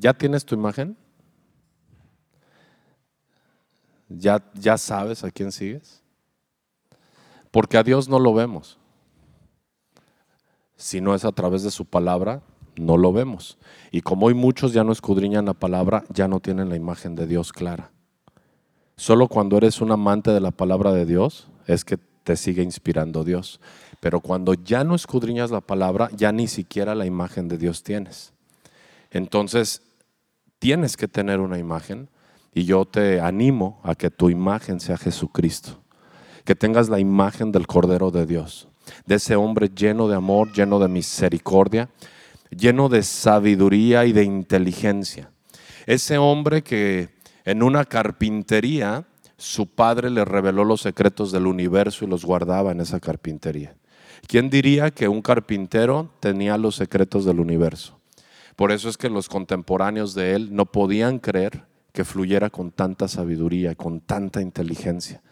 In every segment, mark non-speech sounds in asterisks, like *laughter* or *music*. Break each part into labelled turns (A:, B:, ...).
A: ¿Ya tienes tu imagen? ¿Ya, ¿Ya sabes a quién sigues? Porque a Dios no lo vemos. Si no es a través de su palabra, no lo vemos. Y como hoy muchos ya no escudriñan la palabra, ya no tienen la imagen de Dios clara. Solo cuando eres un amante de la palabra de Dios es que te sigue inspirando Dios. Pero cuando ya no escudriñas la palabra, ya ni siquiera la imagen de Dios tienes. Entonces, tienes que tener una imagen y yo te animo a que tu imagen sea Jesucristo. Que tengas la imagen del Cordero de Dios, de ese hombre lleno de amor, lleno de misericordia, lleno de sabiduría y de inteligencia. Ese hombre que en una carpintería su padre le reveló los secretos del universo y los guardaba en esa carpintería. ¿Quién diría que un carpintero tenía los secretos del universo? Por eso es que los contemporáneos de él no podían creer que fluyera con tanta sabiduría, con tanta inteligencia.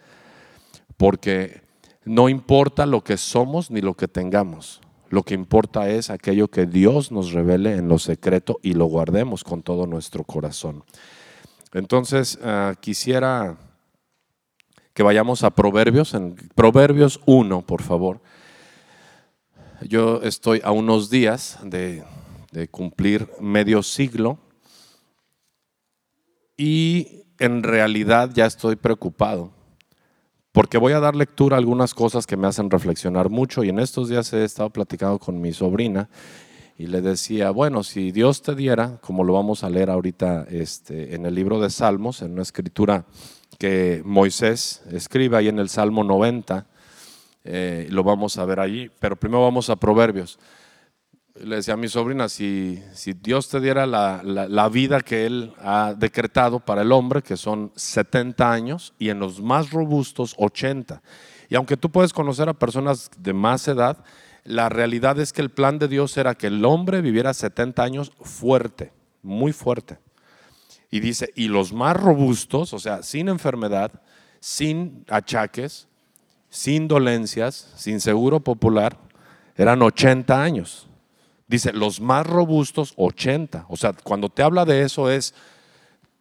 A: Porque no importa lo que somos ni lo que tengamos, lo que importa es aquello que Dios nos revele en lo secreto y lo guardemos con todo nuestro corazón. Entonces, ah, quisiera que vayamos a Proverbios, en Proverbios 1, por favor. Yo estoy a unos días de, de cumplir medio siglo. Y en realidad ya estoy preocupado porque voy a dar lectura a algunas cosas que me hacen reflexionar mucho. Y en estos días he estado platicando con mi sobrina y le decía, bueno, si Dios te diera, como lo vamos a leer ahorita este, en el libro de Salmos, en una escritura que Moisés escribe ahí en el Salmo 90, eh, lo vamos a ver allí, pero primero vamos a Proverbios. Le decía a mi sobrina, si, si Dios te diera la, la, vida que Él ha decretado para el hombre, que son 70 años, y en los más robustos 80. Y aunque tú puedes conocer a personas de más edad, la realidad es que el plan de Dios era que el hombre viviera 70 años fuerte, muy fuerte. Y dice, y los más robustos, o sea, sin enfermedad, sin achaques, sin dolencias, sin seguro popular, eran 80 años. Dice, los más robustos, 80. O sea, cuando te habla de eso es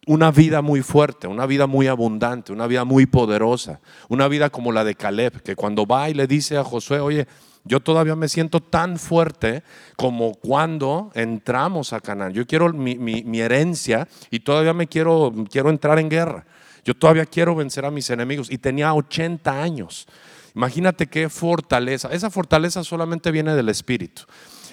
A: una vida muy fuerte, una vida muy abundante, una vida muy poderosa, una vida como la de Caleb, que cuando va y le dice a Josué, oye, yo todavía me siento tan fuerte como cuando entramos a Canaán. Yo quiero mi, herencia y todavía me quiero, quiero entrar en guerra. Yo todavía quiero vencer a mis enemigos. Y tenía 80 años. Imagínate qué fortaleza. Esa fortaleza solamente viene del Espíritu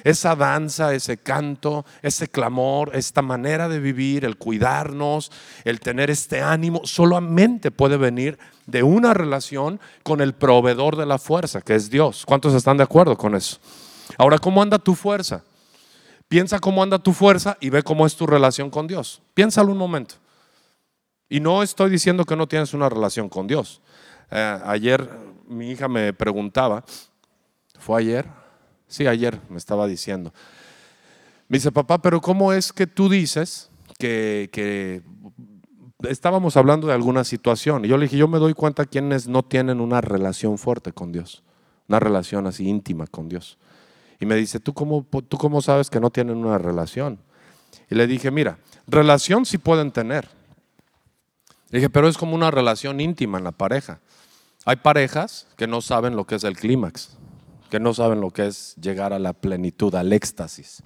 A: esa danza, ese canto, ese clamor, esta manera de vivir, el cuidarnos, el tener este ánimo, solamente puede venir de una relación con el proveedor de la fuerza, que es Dios. ¿Cuántos están de acuerdo con eso? Ahora, ¿cómo anda tu fuerza? Piensa cómo anda tu fuerza y ve cómo es tu relación con Dios. Piénsalo un momento. Y no estoy diciendo que no tienes una relación con Dios. Eh, ayer mi hija me preguntaba, ¿fue ayer? Sí, ayer me estaba diciendo. Me dice, papá, pero ¿cómo es que tú dices que, estábamos hablando de alguna situación? Y yo le dije, yo me doy cuenta quienes no tienen una relación fuerte con Dios, una relación así íntima con Dios. Y me dice, ¿tú cómo, ¿tú cómo sabes que no tienen una relación? Y le dije, mira, relación sí pueden tener. Le dije, pero es como una relación íntima en la pareja. Hay parejas que no saben lo que es el clímax que no saben lo que es llegar a la plenitud, al éxtasis.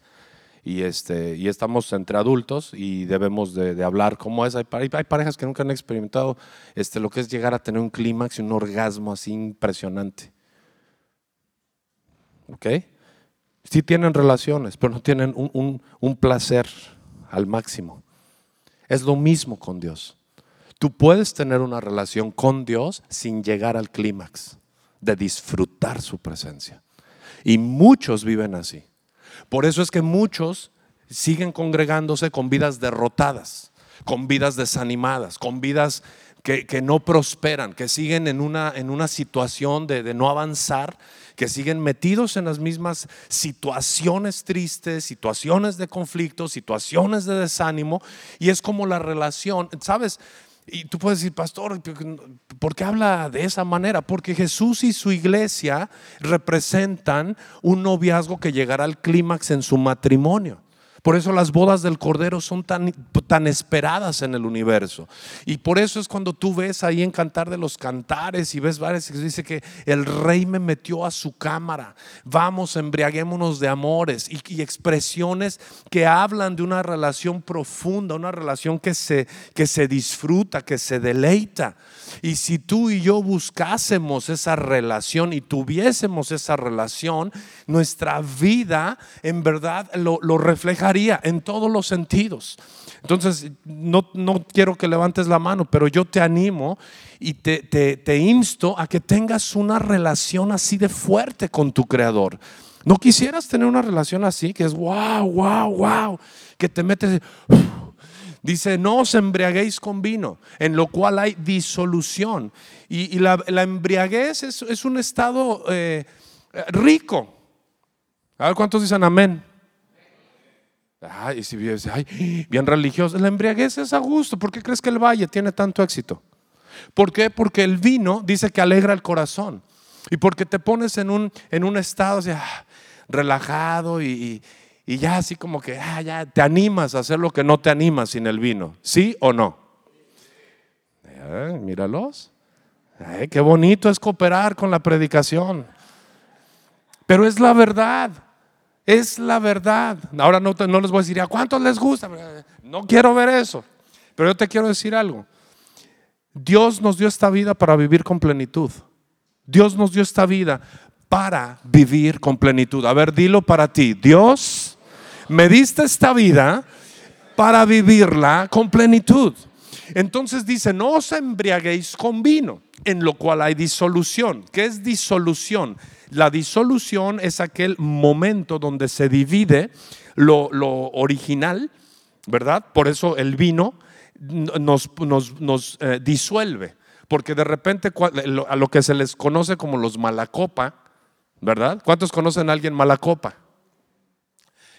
A: Y, este, y estamos entre adultos y debemos de, hablar cómo es. Hay, parejas que nunca han experimentado este, lo que es llegar a tener un clímax y un orgasmo así impresionante. ¿Ok? Sí tienen relaciones, pero no tienen un placer al máximo. Es lo mismo con Dios. Tú puedes tener una relación con Dios sin llegar al clímax de disfrutar su presencia. Y muchos viven así. Por eso es que muchos siguen congregándose con vidas derrotadas, con vidas desanimadas, con vidas que, no prosperan, que siguen en una, en una situación de, de no avanzar, que siguen metidos en las mismas situaciones tristes, situaciones de conflicto, situaciones de desánimo, y es como la relación, ¿sabes? Y tú puedes decir, pastor, ¿por qué habla de esa manera? Porque Jesús y su iglesia representan un noviazgo que llegará al clímax en su matrimonio. Por eso las bodas del Cordero son tan, tan esperadas en el universo. Y por eso es cuando tú ves ahí en Cantar de los Cantares y ves varias que dice que el rey me metió a su cámara. Vamos, embriaguémonos de amores y, y, expresiones que hablan de una relación profunda, una relación que se, que se disfruta, que se deleita. Y si tú y yo buscásemos esa relación y tuviésemos esa relación, nuestra vida en verdad lo, lo en todos los sentidos. Entonces, no, no, quiero que levantes la mano, pero yo te animo y te, te, insto a que tengas una relación así de fuerte con tu Creador. ¿No quisieras tener una relación así, que es wow, wow, wow, que te metes... Dice, no os embriaguéis con vino, en lo cual hay disolución. Y, la, embriaguez es, es un estado eh, rico. A ver cuántos dicen amén. Ay, si ay, bien religioso. La embriaguez es a gusto. ¿Por qué crees que el valle tiene tanto éxito? ¿Por qué? Porque el vino dice que alegra el corazón. Y porque te pones en un, en un estado así, ah, relajado y, y ya así como que ah, ya te animas a hacer lo que no te animas sin el vino. ¿Sí o no? Eh, míralos. Eh, qué bonito es cooperar con la predicación. Pero es la verdad. Es la verdad. Ahora no, no les voy a decir a cuántos les gusta. No quiero ver eso. Pero yo te quiero decir algo. Dios nos dio esta vida para vivir con plenitud. Dios nos dio esta vida para vivir con plenitud. A ver, dilo para ti. Dios me diste esta vida para vivirla con plenitud. Entonces dice, no os embriaguéis con vino, en lo cual hay disolución. ¿Qué es disolución? La disolución es aquel momento donde se divide lo, original, ¿verdad? Por eso el vino nos, nos, nos eh, disuelve, porque de repente a lo que se les conoce como los malacopa, ¿verdad? ¿Cuántos conocen a alguien malacopa?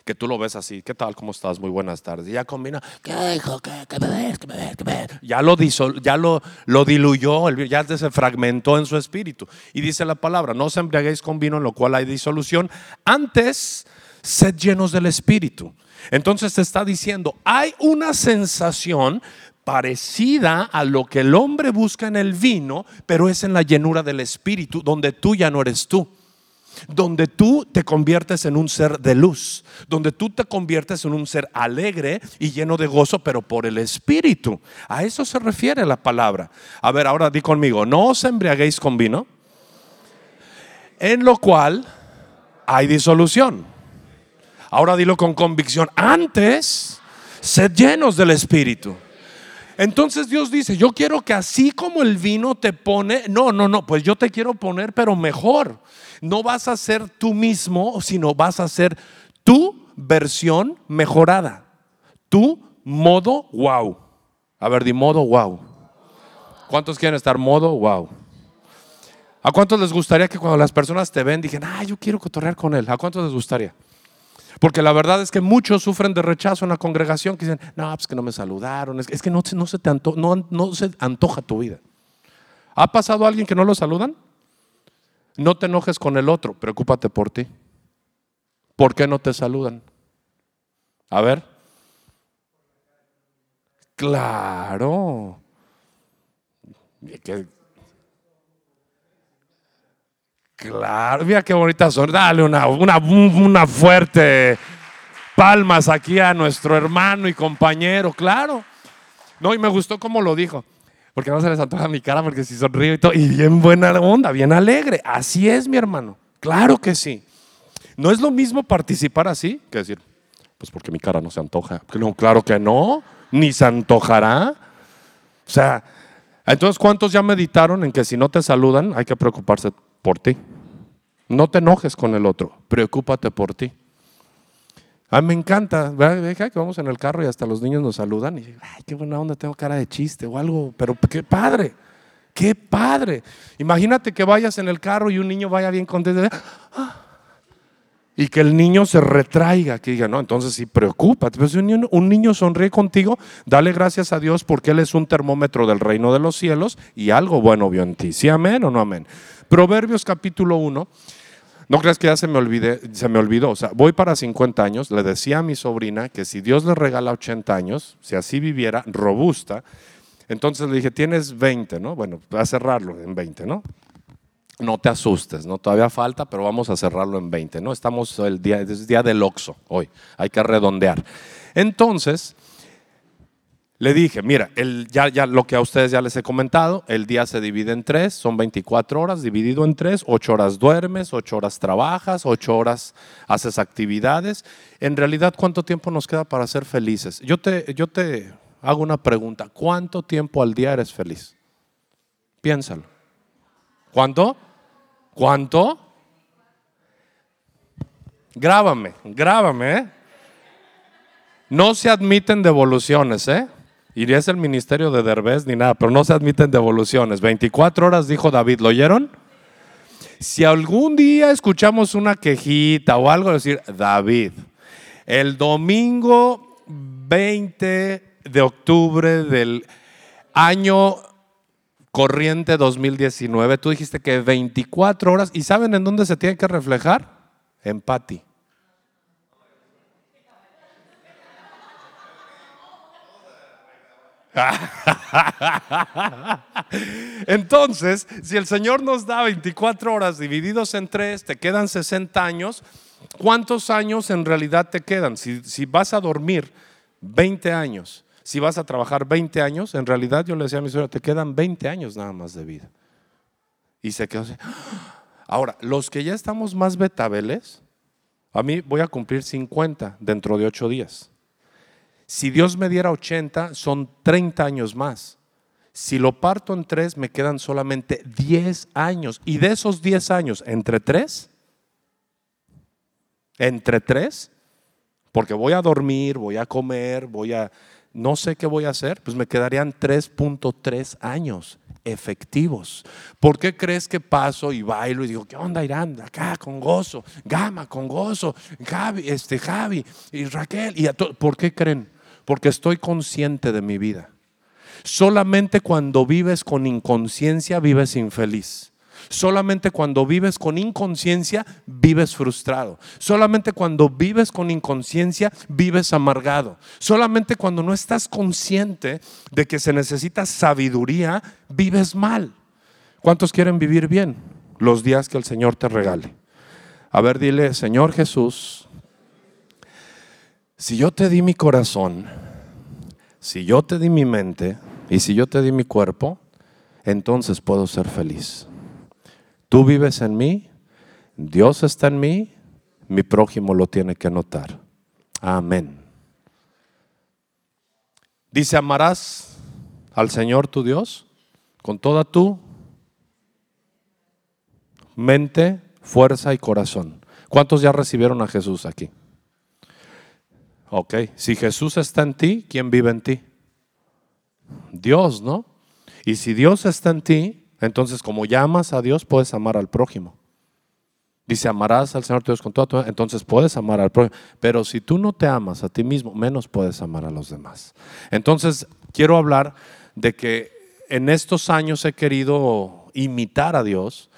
A: Que tú lo ves así, ¿qué tal? ¿Cómo estás? Muy buenas tardes. Y ya combina, ¿qué hijo? ¿Qué, me ves? ¿Qué me ves? ¿Qué me ves? Ya lo, disol, ya lo, lo diluyó, ya se fragmentó en su espíritu. Y dice la palabra, no os embriaguéis con vino en lo cual hay disolución, antes sed llenos del espíritu. Entonces te está diciendo, hay una sensación parecida a lo que el hombre busca en el vino, pero es en la llenura del espíritu, donde tú ya no eres tú donde tú te conviertes en un ser de luz, donde tú te conviertes en un ser alegre y lleno de gozo, pero por el Espíritu. A eso se refiere la palabra. A ver, ahora di conmigo, no os embriaguéis con vino, en lo cual hay disolución. Ahora dilo con convicción, antes, sed llenos del Espíritu. Entonces Dios dice, yo quiero que así como el vino te pone, no, no, no, pues yo te quiero poner, pero mejor no vas a ser tú mismo, sino vas a ser tu versión mejorada. Tu modo wow. A ver, di modo wow. ¿Cuántos quieren estar modo wow? ¿A cuántos les gustaría que cuando las personas te ven digan, ah, yo quiero cotorrear con él? ¿A cuántos les gustaría? Porque la verdad es que muchos sufren de rechazo en la congregación que dicen, no, pues que no me saludaron, es que, no, no, se te no, no se antoja tu vida. ¿Ha pasado alguien que no lo saludan? No te enojes con el otro, preocúpate por ti. ¿Por qué no te saludan? A ver. Claro. Claro, mira qué bonita son. Dale una, una, fuerte palmas aquí a nuestro hermano y compañero, claro. No, y me gustó cómo lo dijo. Porque no se les antoja mi cara porque si sonrío y todo. Y bien buena onda, bien alegre. Así es, mi hermano. Claro que sí. No es lo mismo participar así que decir, pues porque mi cara no se antoja. No, claro que no, ni se antojará. O sea, entonces, ¿cuántos ya meditaron en que si no te saludan hay que preocuparse por ti? No te enojes con el otro, preocúpate por ti. A mí me encanta, ¿verdad? que vamos en el carro y hasta los niños nos saludan y ay, qué buena onda, tengo cara de chiste o algo, pero qué padre, qué padre. Imagínate que vayas en el carro y un niño vaya bien contento ah", y que el niño se retraiga, que diga, no, entonces sí, preocúpate. Pero si un niño, un niño sonríe contigo, dale gracias a Dios porque Él es un termómetro del reino de los cielos y algo bueno vio en ti. ¿Sí, amén o no amén? Proverbios capítulo 1 No creas que ya se me, se me olvidó. O sea, voy para 50 años. Le decía a mi sobrina que si Dios le regala 80 años, si así viviera, robusta, entonces le dije, tienes 20, ¿no? Bueno, voy a cerrarlo en 20, ¿no? No te asustes, ¿no? Todavía falta, pero vamos a cerrarlo en 20, ¿no? Estamos el día, es día del Oxo hoy, hay que redondear. Entonces, le dije, mira, ya, ya lo que a ustedes ya les he comentado, el día se divide en tres, son 24 horas, dividido en tres, 8 horas duermes, 8 horas trabajas, 8 horas haces actividades. En realidad, ¿cuánto tiempo nos queda para ser felices? Yo te, yo te hago una pregunta, ¿cuánto tiempo al día eres feliz? Piénsalo. ¿Cuánto? ¿Cuánto? Grábame, grábame, ¿eh? No se admiten devoluciones, ¿eh? Irías el ministerio de Derbez ni nada, pero no se admiten devoluciones. 24 horas, dijo David, ¿lo oyeron? Si algún día escuchamos una quejita o algo, decir, David, el domingo 20 de octubre del año corriente 2019, tú dijiste que 24 horas, ¿y saben en dónde se tiene que reflejar? En Pati. Entonces, si el Señor nos da 24 horas divididos en tres, te quedan 60 años, ¿cuántos años en realidad te quedan? Si, si, vas a dormir 20 años, si vas a trabajar 20 años, en realidad yo le decía a mi señora, te quedan 20 años nada más de vida. Y se quedó así. Ahora, los que ya estamos más betabeles, a mí voy a cumplir 50 dentro de 8 días. Si Dios me diera 80, son 30 años más. Si lo parto en 3, me quedan solamente 10 años. Y de esos 10 años, entre 3, entre 3, porque voy a dormir, voy a comer, voy a, no sé qué voy a hacer, pues me quedarían 3.3 años efectivos. ¿Por qué crees que paso y bailo y digo, ¿qué onda Irán? Acá con gozo, Gama con gozo, Javi, este Javi y Raquel. Y ¿Por qué creen? Porque estoy consciente de mi vida. Solamente cuando vives con inconsciencia vives infeliz. Solamente cuando vives con inconsciencia vives frustrado. Solamente cuando vives con inconsciencia vives amargado. Solamente cuando no estás consciente de que se necesita sabiduría vives mal. ¿Cuántos quieren vivir bien los días que el Señor te regale? A ver, dile, Señor Jesús, si yo te di mi corazón, si yo te di mi mente y si yo te di mi cuerpo, entonces puedo ser feliz. Tú vives en mí, Dios está en mí, mi prójimo lo tiene que notar. Amén. Dice, amarás al Señor tu Dios con toda tu mente, fuerza y corazón. ¿Cuántos ya recibieron a Jesús aquí? Ok, si Jesús está en ti, ¿quién vive en ti? Dios, ¿no? Y si Dios está en ti, entonces como llamas a Dios, puedes amar al prójimo. Dice, amarás al Señor tu Dios con todo tu entonces puedes amar al prójimo. Pero si tú no te amas a ti mismo, menos puedes amar a los demás. Entonces, quiero hablar de que en estos años he querido imitar a Dios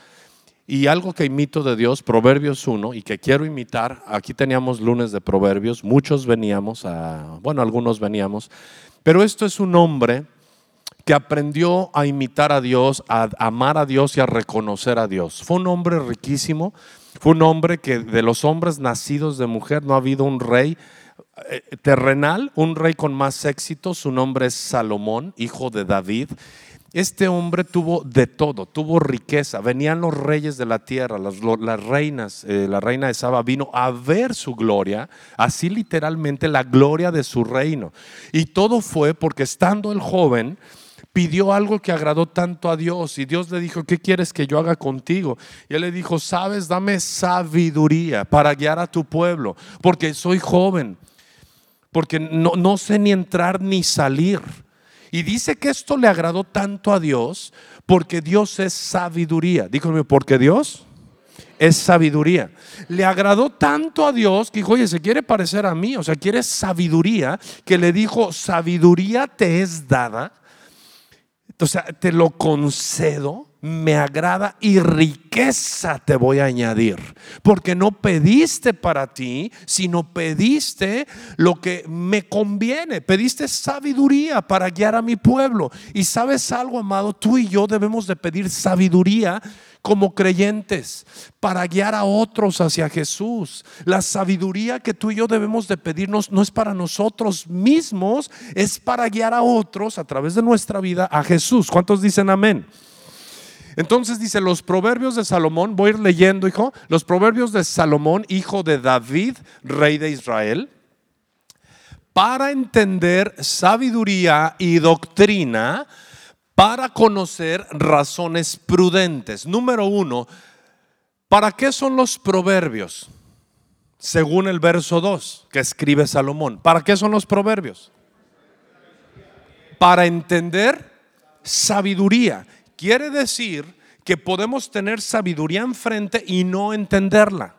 A: y algo que imito de Dios, Proverbios 1, y que quiero imitar, aquí teníamos lunes de Proverbios, muchos veníamos, a, bueno, algunos veníamos, pero esto es un hombre que aprendió a imitar a Dios, a amar a Dios y a reconocer a Dios. Fue un hombre riquísimo, fue un hombre que de los hombres nacidos de mujer no ha habido un rey eh, terrenal, un rey con más éxito, su nombre es Salomón, hijo de David. Este hombre tuvo de todo, tuvo riqueza. Venían los reyes de la tierra, las, reinas, eh, la reina de Saba vino a ver su gloria, así literalmente la gloria de su reino. Y todo fue porque estando el joven, pidió algo que agradó tanto a Dios y Dios le dijo, ¿qué quieres que yo haga contigo? Y él le dijo, sabes, dame sabiduría para guiar a tu pueblo, porque soy joven, porque no, no sé ni entrar ni salir. Y dice que esto le agradó tanto a Dios porque Dios es sabiduría. Dígame, porque Dios es sabiduría. Le agradó tanto a Dios que dijo, oye, se quiere parecer a mí, o sea, quiere sabiduría, que le dijo, sabiduría te es dada, o sea, te lo concedo me agrada y riqueza te voy a añadir. Porque no pediste para ti, sino pediste lo que me conviene. Pediste sabiduría para guiar a mi pueblo. Y sabes algo, amado, tú y yo debemos de pedir sabiduría como creyentes para guiar a otros hacia Jesús. La sabiduría que tú y yo debemos de pedirnos no es para nosotros mismos, es para guiar a otros a través de nuestra vida a Jesús. ¿Cuántos dicen amén? Entonces dice, los proverbios de Salomón, voy a ir leyendo, hijo, los proverbios de Salomón, hijo de David, rey de Israel, para entender sabiduría y doctrina, para conocer razones prudentes. Número uno, ¿para qué son los proverbios? Según el verso 2 que escribe Salomón. ¿Para qué son los proverbios? Para entender sabiduría. Quiere decir que podemos tener sabiduría enfrente y no entenderla.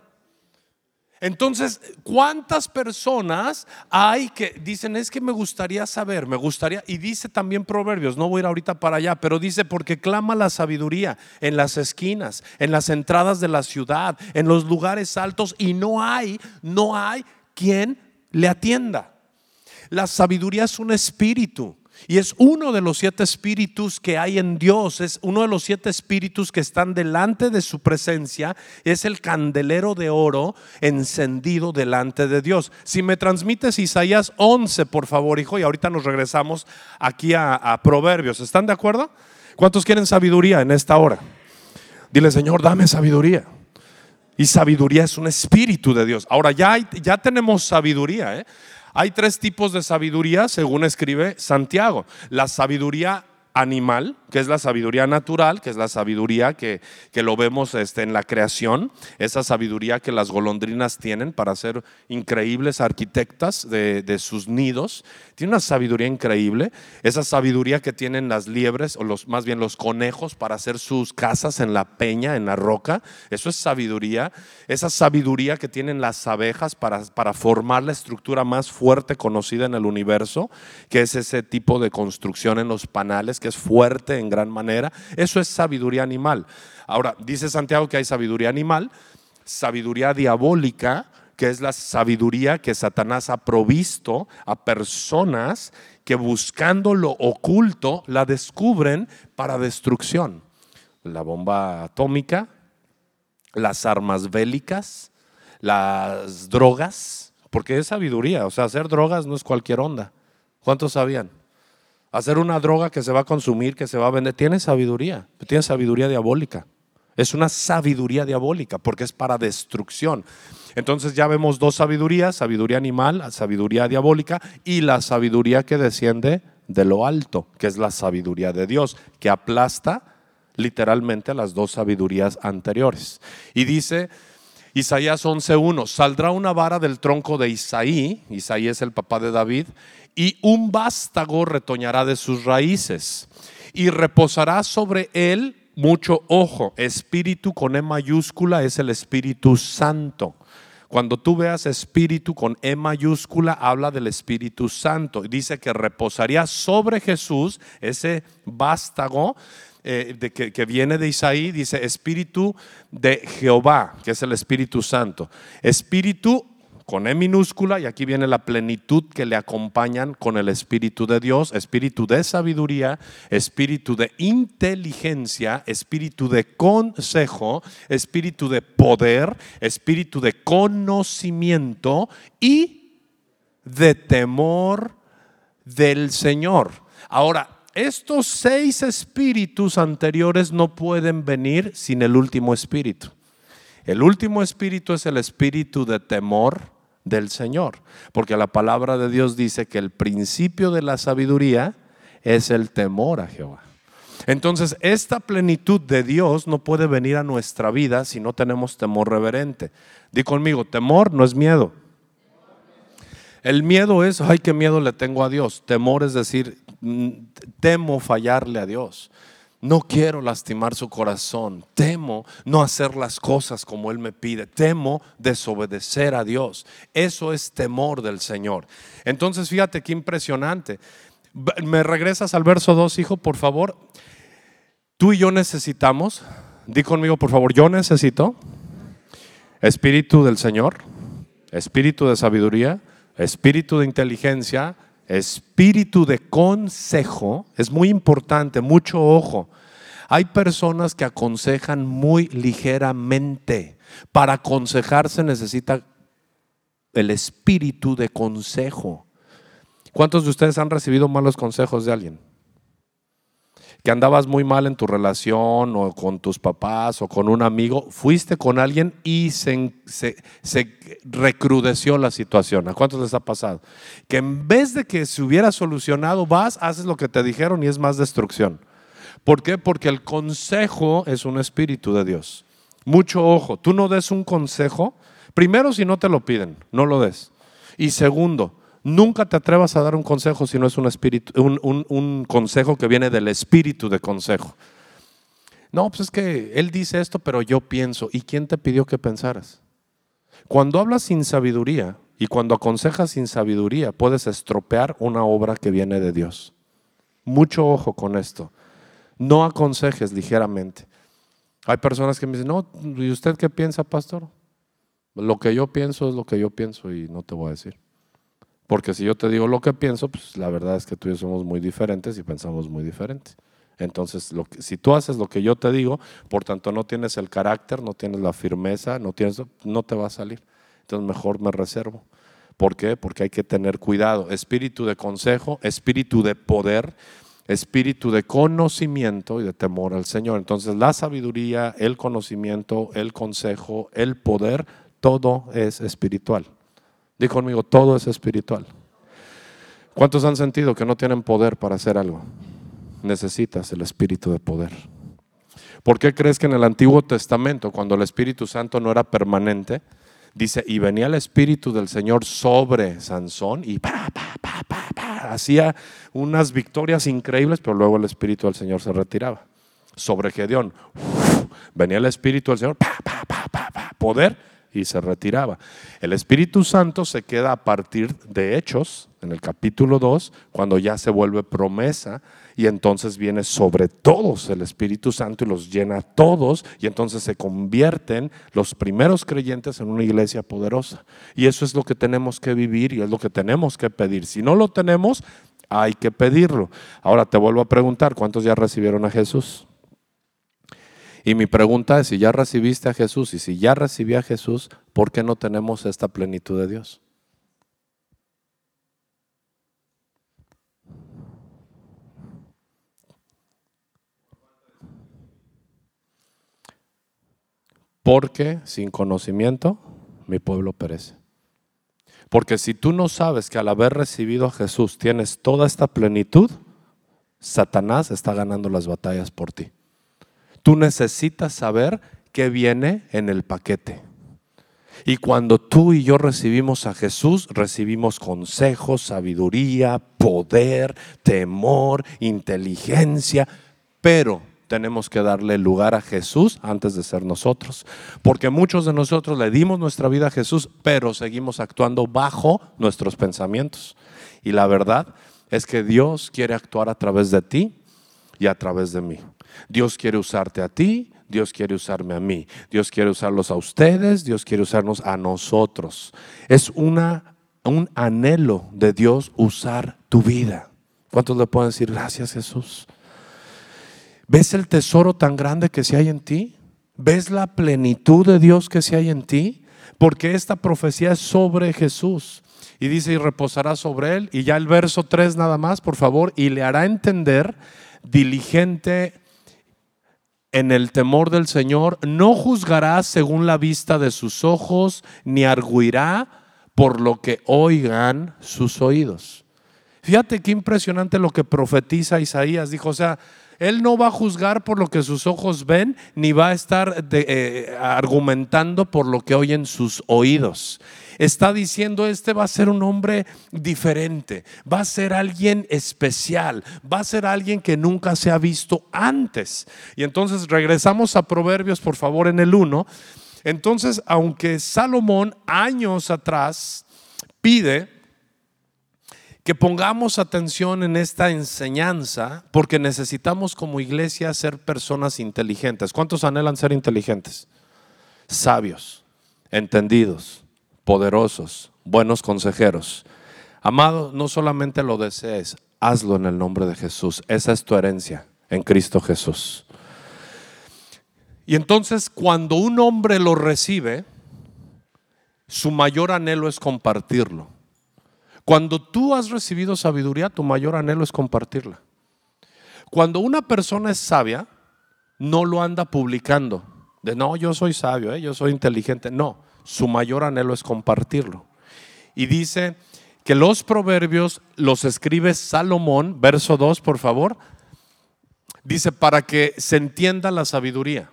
A: Entonces, ¿cuántas personas hay que dicen, es que me gustaría saber, me gustaría, y dice también Proverbios, no voy a ir ahorita para allá, pero dice, porque clama la sabiduría en las esquinas, en las entradas de la ciudad, en los lugares altos, y no hay, no hay quien le atienda. La sabiduría es un espíritu. Y es uno de los siete espíritus que hay en Dios, es uno de los siete espíritus que están delante de su presencia, es el candelero de oro encendido delante de Dios. Si me transmites Isaías 11, por favor, hijo, y ahorita nos regresamos aquí a, Proverbios, ¿están de acuerdo? ¿Cuántos quieren sabiduría en esta hora? Dile, Señor, dame sabiduría. Y sabiduría es un espíritu de Dios. Ahora ya, ya tenemos sabiduría, ¿eh? Hay tres tipos de sabiduría, según escribe Santiago. La sabiduría animal, que es la sabiduría natural, que es la sabiduría que, lo vemos este, en la creación, esa sabiduría que las golondrinas tienen para ser increíbles arquitectas de, sus nidos, tiene una sabiduría increíble, esa sabiduría que tienen las liebres, o los, más bien los conejos, para hacer sus casas en la peña, en la roca, eso es sabiduría, esa sabiduría que tienen las abejas para, para formar la estructura más fuerte conocida en el universo, que es ese tipo de construcción en los panales, que es fuerte en gran manera. Eso es sabiduría animal. Ahora, dice Santiago que hay sabiduría animal, sabiduría diabólica, que es la sabiduría que Satanás ha provisto a personas que buscando lo oculto la descubren para destrucción. La bomba atómica, las armas bélicas, las drogas, porque es sabiduría, o sea, hacer drogas no es cualquier onda. ¿Cuántos sabían? Hacer una droga que se va a consumir, que se va a vender, tiene sabiduría, tiene sabiduría diabólica. Es una sabiduría diabólica porque es para destrucción. Entonces ya vemos dos sabidurías, sabiduría animal, sabiduría diabólica y la sabiduría que desciende de lo alto, que es la sabiduría de Dios, que aplasta literalmente a las dos sabidurías anteriores. Y dice Isaías 11.1, saldrá una vara del tronco de Isaí, Isaí es el papá de David, y un vástago retoñará de sus raíces y reposará sobre él mucho ojo. Espíritu con E mayúscula es el Espíritu Santo. Cuando tú veas espíritu con E mayúscula, habla del Espíritu Santo. Dice que reposaría sobre Jesús ese vástago eh, que, que, viene de Isaí. Dice espíritu de Jehová, que es el Espíritu Santo. Espíritu con E minúscula y aquí viene la plenitud que le acompañan con el Espíritu de Dios, espíritu de sabiduría, espíritu de inteligencia, espíritu de consejo, espíritu de poder, espíritu de conocimiento y de temor del Señor. Ahora, estos seis espíritus anteriores no pueden venir sin el último espíritu. El último espíritu es el espíritu de temor del Señor, porque la palabra de Dios dice que el principio de la sabiduría es el temor a Jehová. Entonces, esta plenitud de Dios no puede venir a nuestra vida si no tenemos temor reverente. Di conmigo, temor no es miedo. El miedo es, ay, qué miedo le tengo a Dios. Temor es decir, mm, temo fallarle a Dios. No quiero lastimar su corazón. Temo no hacer las cosas como Él me pide. Temo desobedecer a Dios. Eso es temor del Señor. Entonces, fíjate qué impresionante. Me regresas al verso 2, hijo, por favor. Tú y yo necesitamos, di conmigo por favor, yo necesito espíritu del Señor, espíritu de sabiduría, espíritu de inteligencia, espíritu de consejo. Es muy importante, mucho ojo. Hay personas que aconsejan muy ligeramente. Para aconsejarse necesita el espíritu de consejo. ¿Cuántos de ustedes han recibido malos consejos de alguien? Que andabas muy mal en tu relación o con tus papás o con un amigo, fuiste con alguien y se, recrudeció la situación. ¿A cuántos les ha pasado? Que en vez de que se hubiera solucionado, vas, haces lo que te dijeron y es más destrucción. ¿Por qué? Porque el consejo es un espíritu de Dios. Mucho ojo, tú no des un consejo, primero si no te lo piden, no lo des. Y segundo, Nunca te atrevas a dar un consejo si no es un, espíritu, un, consejo que viene del espíritu de consejo. No, pues es que él dice esto, pero yo pienso. ¿Y quién te pidió que pensaras? Cuando hablas sin sabiduría y cuando aconsejas sin sabiduría, puedes estropear una obra que viene de Dios. Mucho ojo con esto. No aconsejes ligeramente. Hay personas que me dicen, no, ¿y usted qué piensa, pastor? Lo que yo pienso es lo que yo pienso y no te voy a decir. Porque si yo te digo lo que pienso, pues la verdad es que tú y yo somos muy diferentes y pensamos muy diferente. Entonces, si tú haces lo que yo te digo, por tanto no tienes el carácter, no tienes la firmeza, no, tienes, no te va a salir. Entonces, mejor me reservo. ¿Por qué? Porque hay que tener cuidado. Espíritu de consejo, espíritu de poder, espíritu de conocimiento y de temor al Señor. Entonces, la sabiduría, el conocimiento, el consejo, el poder, todo es espiritual. Dí conmigo, todo es espiritual. ¿Cuántos han sentido que no tienen poder para hacer algo? Necesitas el espíritu de poder. ¿Por qué crees que en el Antiguo Testamento, cuando el Espíritu Santo no era permanente, dice, y venía el Espíritu del Señor sobre Sansón y hacía unas victorias increíbles, pero luego el Espíritu del Señor se retiraba? Sobre Gedeón, venía el Espíritu del Señor, poder, y se retiraba. El Espíritu Santo se queda a partir de Hechos, en el capítulo 2, cuando ya se vuelve promesa y entonces viene sobre todos el Espíritu Santo y los llena a todos y entonces se convierten los primeros creyentes en una iglesia poderosa. Y eso es lo que tenemos que vivir y es lo que tenemos que pedir. Si no lo tenemos, hay que pedirlo. Ahora te vuelvo a preguntar, ¿cuántos ya recibieron a Jesús? Y mi pregunta es, si ya recibiste a Jesús y si ya recibí a Jesús, ¿por qué no tenemos esta plenitud de Dios? Porque sin conocimiento mi pueblo perece. Porque si tú no sabes que al haber recibido a Jesús tienes toda esta plenitud, Satanás está ganando las batallas por ti. Tú necesitas saber qué viene en el paquete. Y cuando tú y yo recibimos a Jesús, recibimos consejo, sabiduría, poder, temor, inteligencia, pero tenemos que darle lugar a Jesús antes de ser nosotros. Porque muchos de nosotros le dimos nuestra vida a Jesús, pero seguimos actuando bajo nuestros pensamientos. Y la verdad es que Dios quiere actuar a través de ti y a través de mí. Dios quiere usarte a ti, Dios quiere usarme a mí, Dios quiere usarlos a ustedes, Dios quiere usarnos a nosotros. Es una, un anhelo de Dios usar tu vida. ¿Cuántos le pueden decir gracias Jesús? ¿Ves el tesoro tan grande que se hay en ti? ¿Ves la plenitud de Dios que se hay en ti? Porque esta profecía es sobre Jesús. Y dice, y reposará sobre él. Y ya el verso 3 nada más, por favor, y le hará entender diligente en el temor del Señor, no juzgará según la vista de sus ojos, ni arguirá por lo que oigan sus oídos. Fíjate qué impresionante lo que profetiza Isaías. Dijo, o sea, él no va a juzgar por lo que sus ojos ven, ni va a estar eh, argumentando por lo que oyen sus oídos está diciendo, este va a ser un hombre diferente, va a ser alguien especial, va a ser alguien que nunca se ha visto antes. Y entonces regresamos a Proverbios, por favor, en el 1. Entonces, aunque Salomón años atrás pide que pongamos atención en esta enseñanza porque necesitamos como iglesia ser personas inteligentes. ¿Cuántos anhelan ser inteligentes? Sabios, entendidos, poderosos, buenos consejeros. Amado, no solamente lo desees, hazlo en el nombre de Jesús. Esa es tu herencia en Cristo Jesús. Y entonces cuando un hombre lo recibe, su mayor anhelo es compartirlo. Cuando tú has recibido sabiduría, tu mayor anhelo es compartirla. Cuando una persona es sabia, no lo anda publicando. De no, yo soy sabio, ¿eh? yo soy inteligente. No, su mayor anhelo es compartirlo. Y dice que los proverbios los escribe Salomón, verso 2, por favor. Dice, para que se entienda la sabiduría,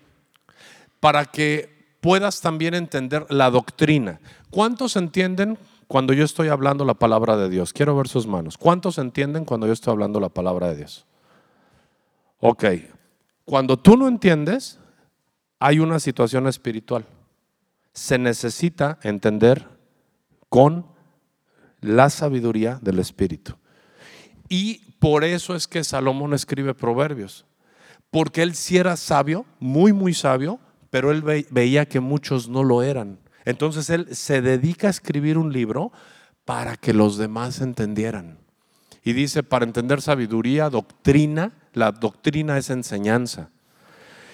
A: para que puedas también entender la doctrina. ¿Cuántos entienden cuando yo estoy hablando la palabra de Dios? Quiero ver sus manos. ¿Cuántos entienden cuando yo estoy hablando la palabra de Dios? Ok, cuando tú no entiendes, hay una situación espiritual. Se necesita entender con la sabiduría del Espíritu. Y por eso es que Salomón escribe proverbios. Porque él sí era sabio, muy, muy sabio, pero él veía que muchos no lo eran. Entonces él se dedica a escribir un libro para que los demás entendieran. Y dice, para entender sabiduría, doctrina, la doctrina es enseñanza.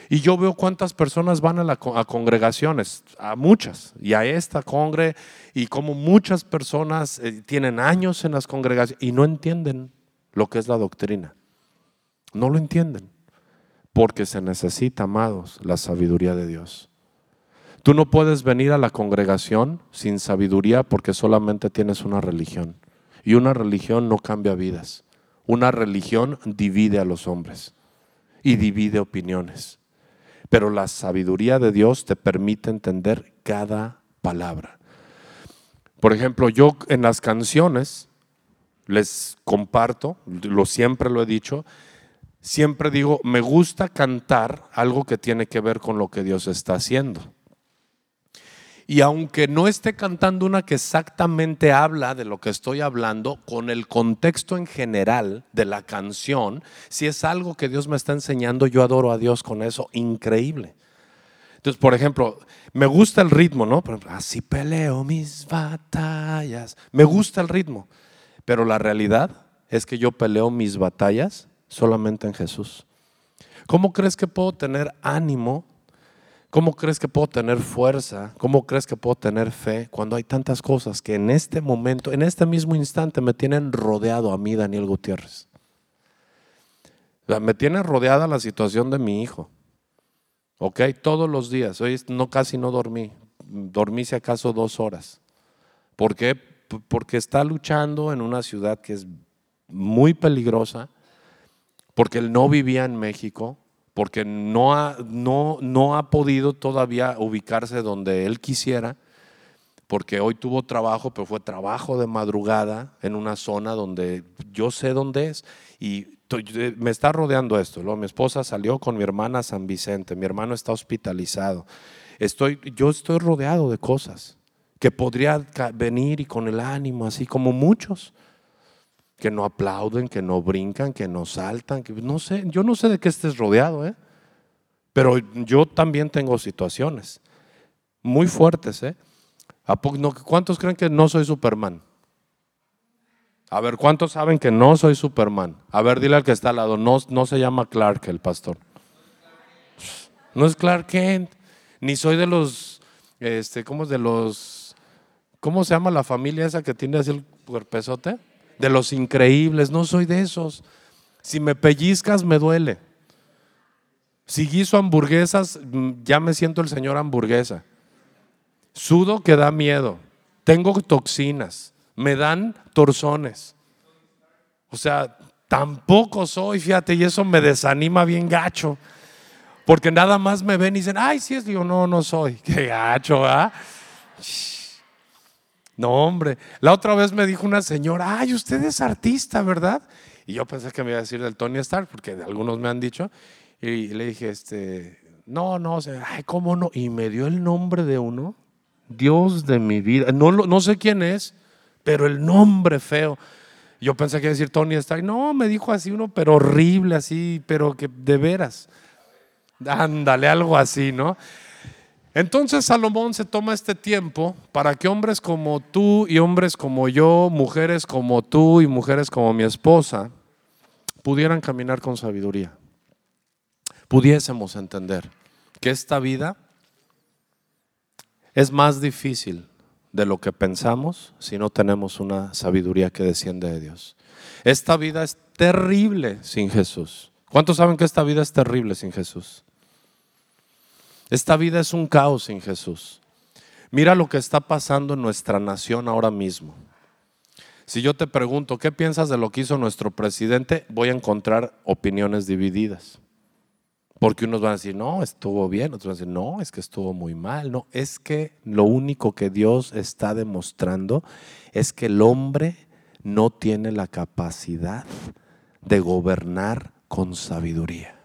A: Y yo veo cuántas personas van a, congregaciones, a muchas, y a esta congre, y como muchas personas eh, tienen años en las congregaciones y no entienden lo que es la doctrina. No lo entienden, porque se necesita, amados, la sabiduría de Dios. Tú no puedes venir a la congregación sin sabiduría porque solamente tienes una religión. Y una religión no cambia vidas. Una religión divide a los hombres y divide opiniones. Pero la sabiduría de Dios te permite entender cada palabra. Por ejemplo, yo en las canciones les comparto, lo siempre lo he dicho, siempre digo, me gusta cantar algo que tiene que ver con lo que Dios está haciendo. Y aunque no esté cantando una que exactamente habla de lo que estoy hablando, con el contexto en general de la canción, si es algo que Dios me está enseñando, yo adoro a Dios con eso, increíble. Entonces, por ejemplo, me gusta el ritmo, ¿no? así peleo mis batallas. Me gusta el ritmo, pero la realidad es que yo peleo mis batallas solamente en Jesús. ¿Cómo crees que puedo tener ánimo ¿Cómo crees que puedo tener fuerza? ¿Cómo crees que puedo tener fe cuando hay tantas cosas que en este momento, en este mismo instante me tienen rodeado a mí, Daniel Gutiérrez? Me tiene rodeada la situación de mi hijo. ¿Ok? Todos los días. Hoy no, casi no dormí. Dormí si acaso dos horas. ¿Por qué? Porque está luchando en una ciudad que es muy peligrosa. Porque él no vivía en México porque no ha, no, no ha podido todavía ubicarse donde él quisiera, porque hoy tuvo trabajo, pero fue trabajo de madrugada en una zona donde yo sé dónde es y me está rodeando esto. mi esposa salió con mi hermana San Vicente, mi hermano está hospitalizado. Estoy, yo estoy rodeado de cosas que podría venir y con el ánimo, así como muchos que no aplauden, que no brincan, que no saltan, que no sé, yo no sé de qué estés rodeado, ¿eh? Pero yo también tengo situaciones muy fuertes, ¿eh? ¿Cuántos creen que no soy Superman? A ver, ¿cuántos saben que no soy Superman? A ver, dile al que está al lado, no, no se llama Clark el pastor. No es Clark Kent, ni soy de los, este, ¿cómo es de los, cómo se llama la familia esa que tiene así el cuerpezote? De los increíbles, no soy de esos. Si me pellizcas, me duele. Si guiso hamburguesas, mm, ya me siento el señor hamburguesa. Sudo que da miedo. Tengo toxinas. Me dan torzones. O sea, tampoco soy, fíjate, y eso me desanima bien gacho. Porque nada más me ven y dicen, ay, sí es, digo, no, no soy. *laughs* Qué gacho, ¿ah? No, hombre. La otra vez me dijo una señora, ay, usted es artista, ¿verdad? Y yo pensé que me iba a decir del Tony Stark, porque algunos me han dicho. Y le dije, este, no, no, ay, ¿cómo no? Y me dio el nombre de uno, Dios de mi vida. No, no sé quién es, pero el nombre feo. Yo pensé que iba a decir Tony Stark. No, me dijo así uno, pero horrible, así, pero que de veras. Ándale, algo así, ¿no? Entonces Salomón se toma este tiempo para que hombres como tú y hombres como yo, mujeres como tú y mujeres como mi esposa, pudieran caminar con sabiduría. Pudiésemos entender que esta vida es más difícil de lo que pensamos si no tenemos una sabiduría que desciende de Dios. Esta vida es terrible sin Jesús. ¿Cuántos saben que esta vida es terrible sin Jesús? Esta vida es un caos sin Jesús. Mira lo que está pasando en nuestra nación ahora mismo. Si yo te pregunto, ¿qué piensas de lo que hizo nuestro presidente? Voy a encontrar opiniones divididas. Porque unos van a decir, no, estuvo bien, otros van a decir, no, es que estuvo muy mal. No, es que lo único que Dios está demostrando es que el hombre no tiene la capacidad de gobernar con sabiduría.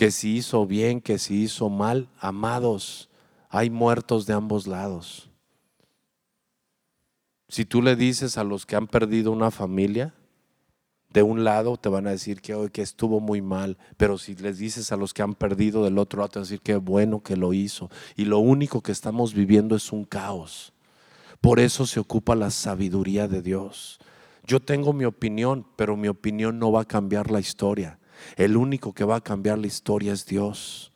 A: Que si hizo bien, que si hizo mal, amados, hay muertos de ambos lados. Si tú le dices a los que han perdido una familia, de un lado te van a decir que, que estuvo muy mal, pero si les dices a los que han perdido del otro lado, te van a decir que bueno que lo hizo. Y lo único que estamos viviendo es un caos. Por eso se ocupa la sabiduría de Dios. Yo tengo mi opinión, pero mi opinión no va a cambiar la historia. El único que va a cambiar la historia es Dios.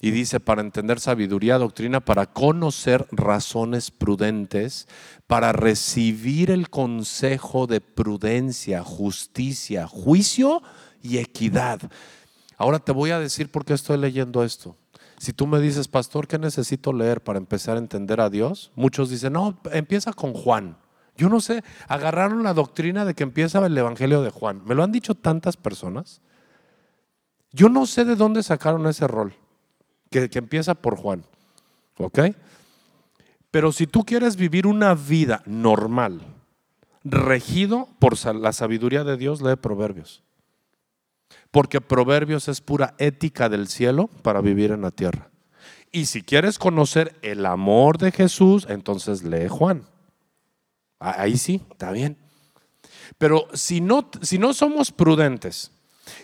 A: Y dice, para entender sabiduría, doctrina, para conocer razones prudentes, para recibir el consejo de prudencia, justicia, juicio y equidad. Ahora te voy a decir por qué estoy leyendo esto. Si tú me dices, pastor, ¿qué necesito leer para empezar a entender a Dios? Muchos dicen, no, empieza con Juan. Yo no sé, agarraron la doctrina de que empieza el Evangelio de Juan. Me lo han dicho tantas personas. Yo no sé de dónde sacaron ese rol que, empieza por Juan. ¿Ok? Pero si tú quieres vivir una vida normal, regido por la sabiduría de Dios, lee Proverbios. Porque Proverbios es pura ética del cielo para vivir en la tierra. Y si quieres conocer el amor de Jesús, entonces lee Juan. Ahí sí, está bien. Pero si no, si no somos prudentes,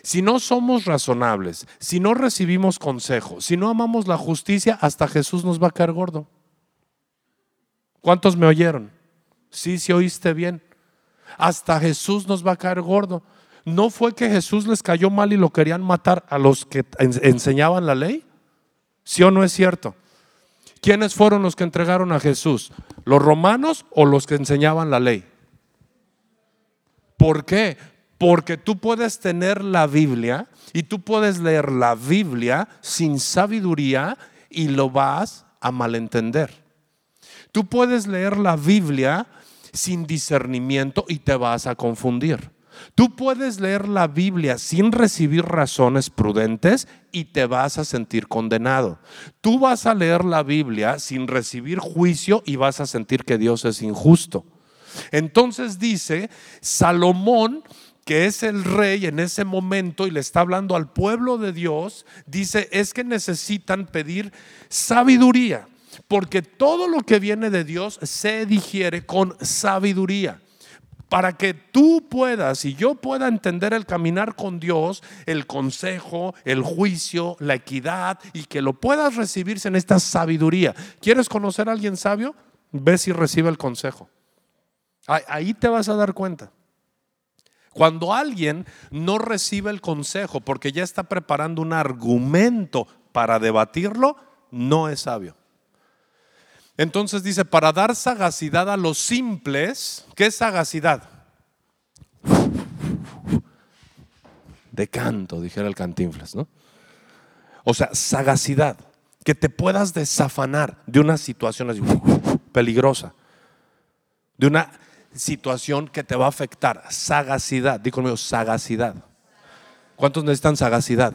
A: si no somos razonables, si no recibimos consejo, si no amamos la justicia, hasta Jesús nos va a caer gordo. ¿Cuántos me oyeron? Sí, sí oíste bien. Hasta Jesús nos va a caer gordo. ¿No fue que Jesús les cayó mal y lo querían matar a los que enseñaban la ley? ¿Sí o no es cierto? ¿Quiénes fueron los que entregaron a Jesús? ¿Los romanos o los que enseñaban la ley? ¿Por qué? Porque tú puedes tener la Biblia y tú puedes leer la Biblia sin sabiduría y lo vas a malentender. Tú puedes leer la Biblia sin discernimiento y te vas a confundir. Tú puedes leer la Biblia sin recibir razones prudentes y te vas a sentir condenado. Tú vas a leer la Biblia sin recibir juicio y vas a sentir que Dios es injusto. Entonces dice, Salomón que es el rey en ese momento y le está hablando al pueblo de Dios, dice, es que necesitan pedir sabiduría, porque todo lo que viene de Dios se digiere con sabiduría. Para que tú puedas y yo pueda entender el caminar con Dios, el consejo, el juicio, la equidad y que lo puedas recibirse en esta sabiduría. ¿Quieres conocer a alguien sabio? Ve si recibe el consejo. Ahí te vas a dar cuenta. Cuando alguien no recibe el consejo porque ya está preparando un argumento para debatirlo, no es sabio. Entonces dice, para dar sagacidad a los simples, ¿qué es sagacidad? De canto, dijera el cantinflas, ¿no? O sea, sagacidad, que te puedas desafanar de una situación así, peligrosa, de una situación que te va a afectar. Sagacidad, di conmigo, sagacidad. ¿Cuántos necesitan sagacidad?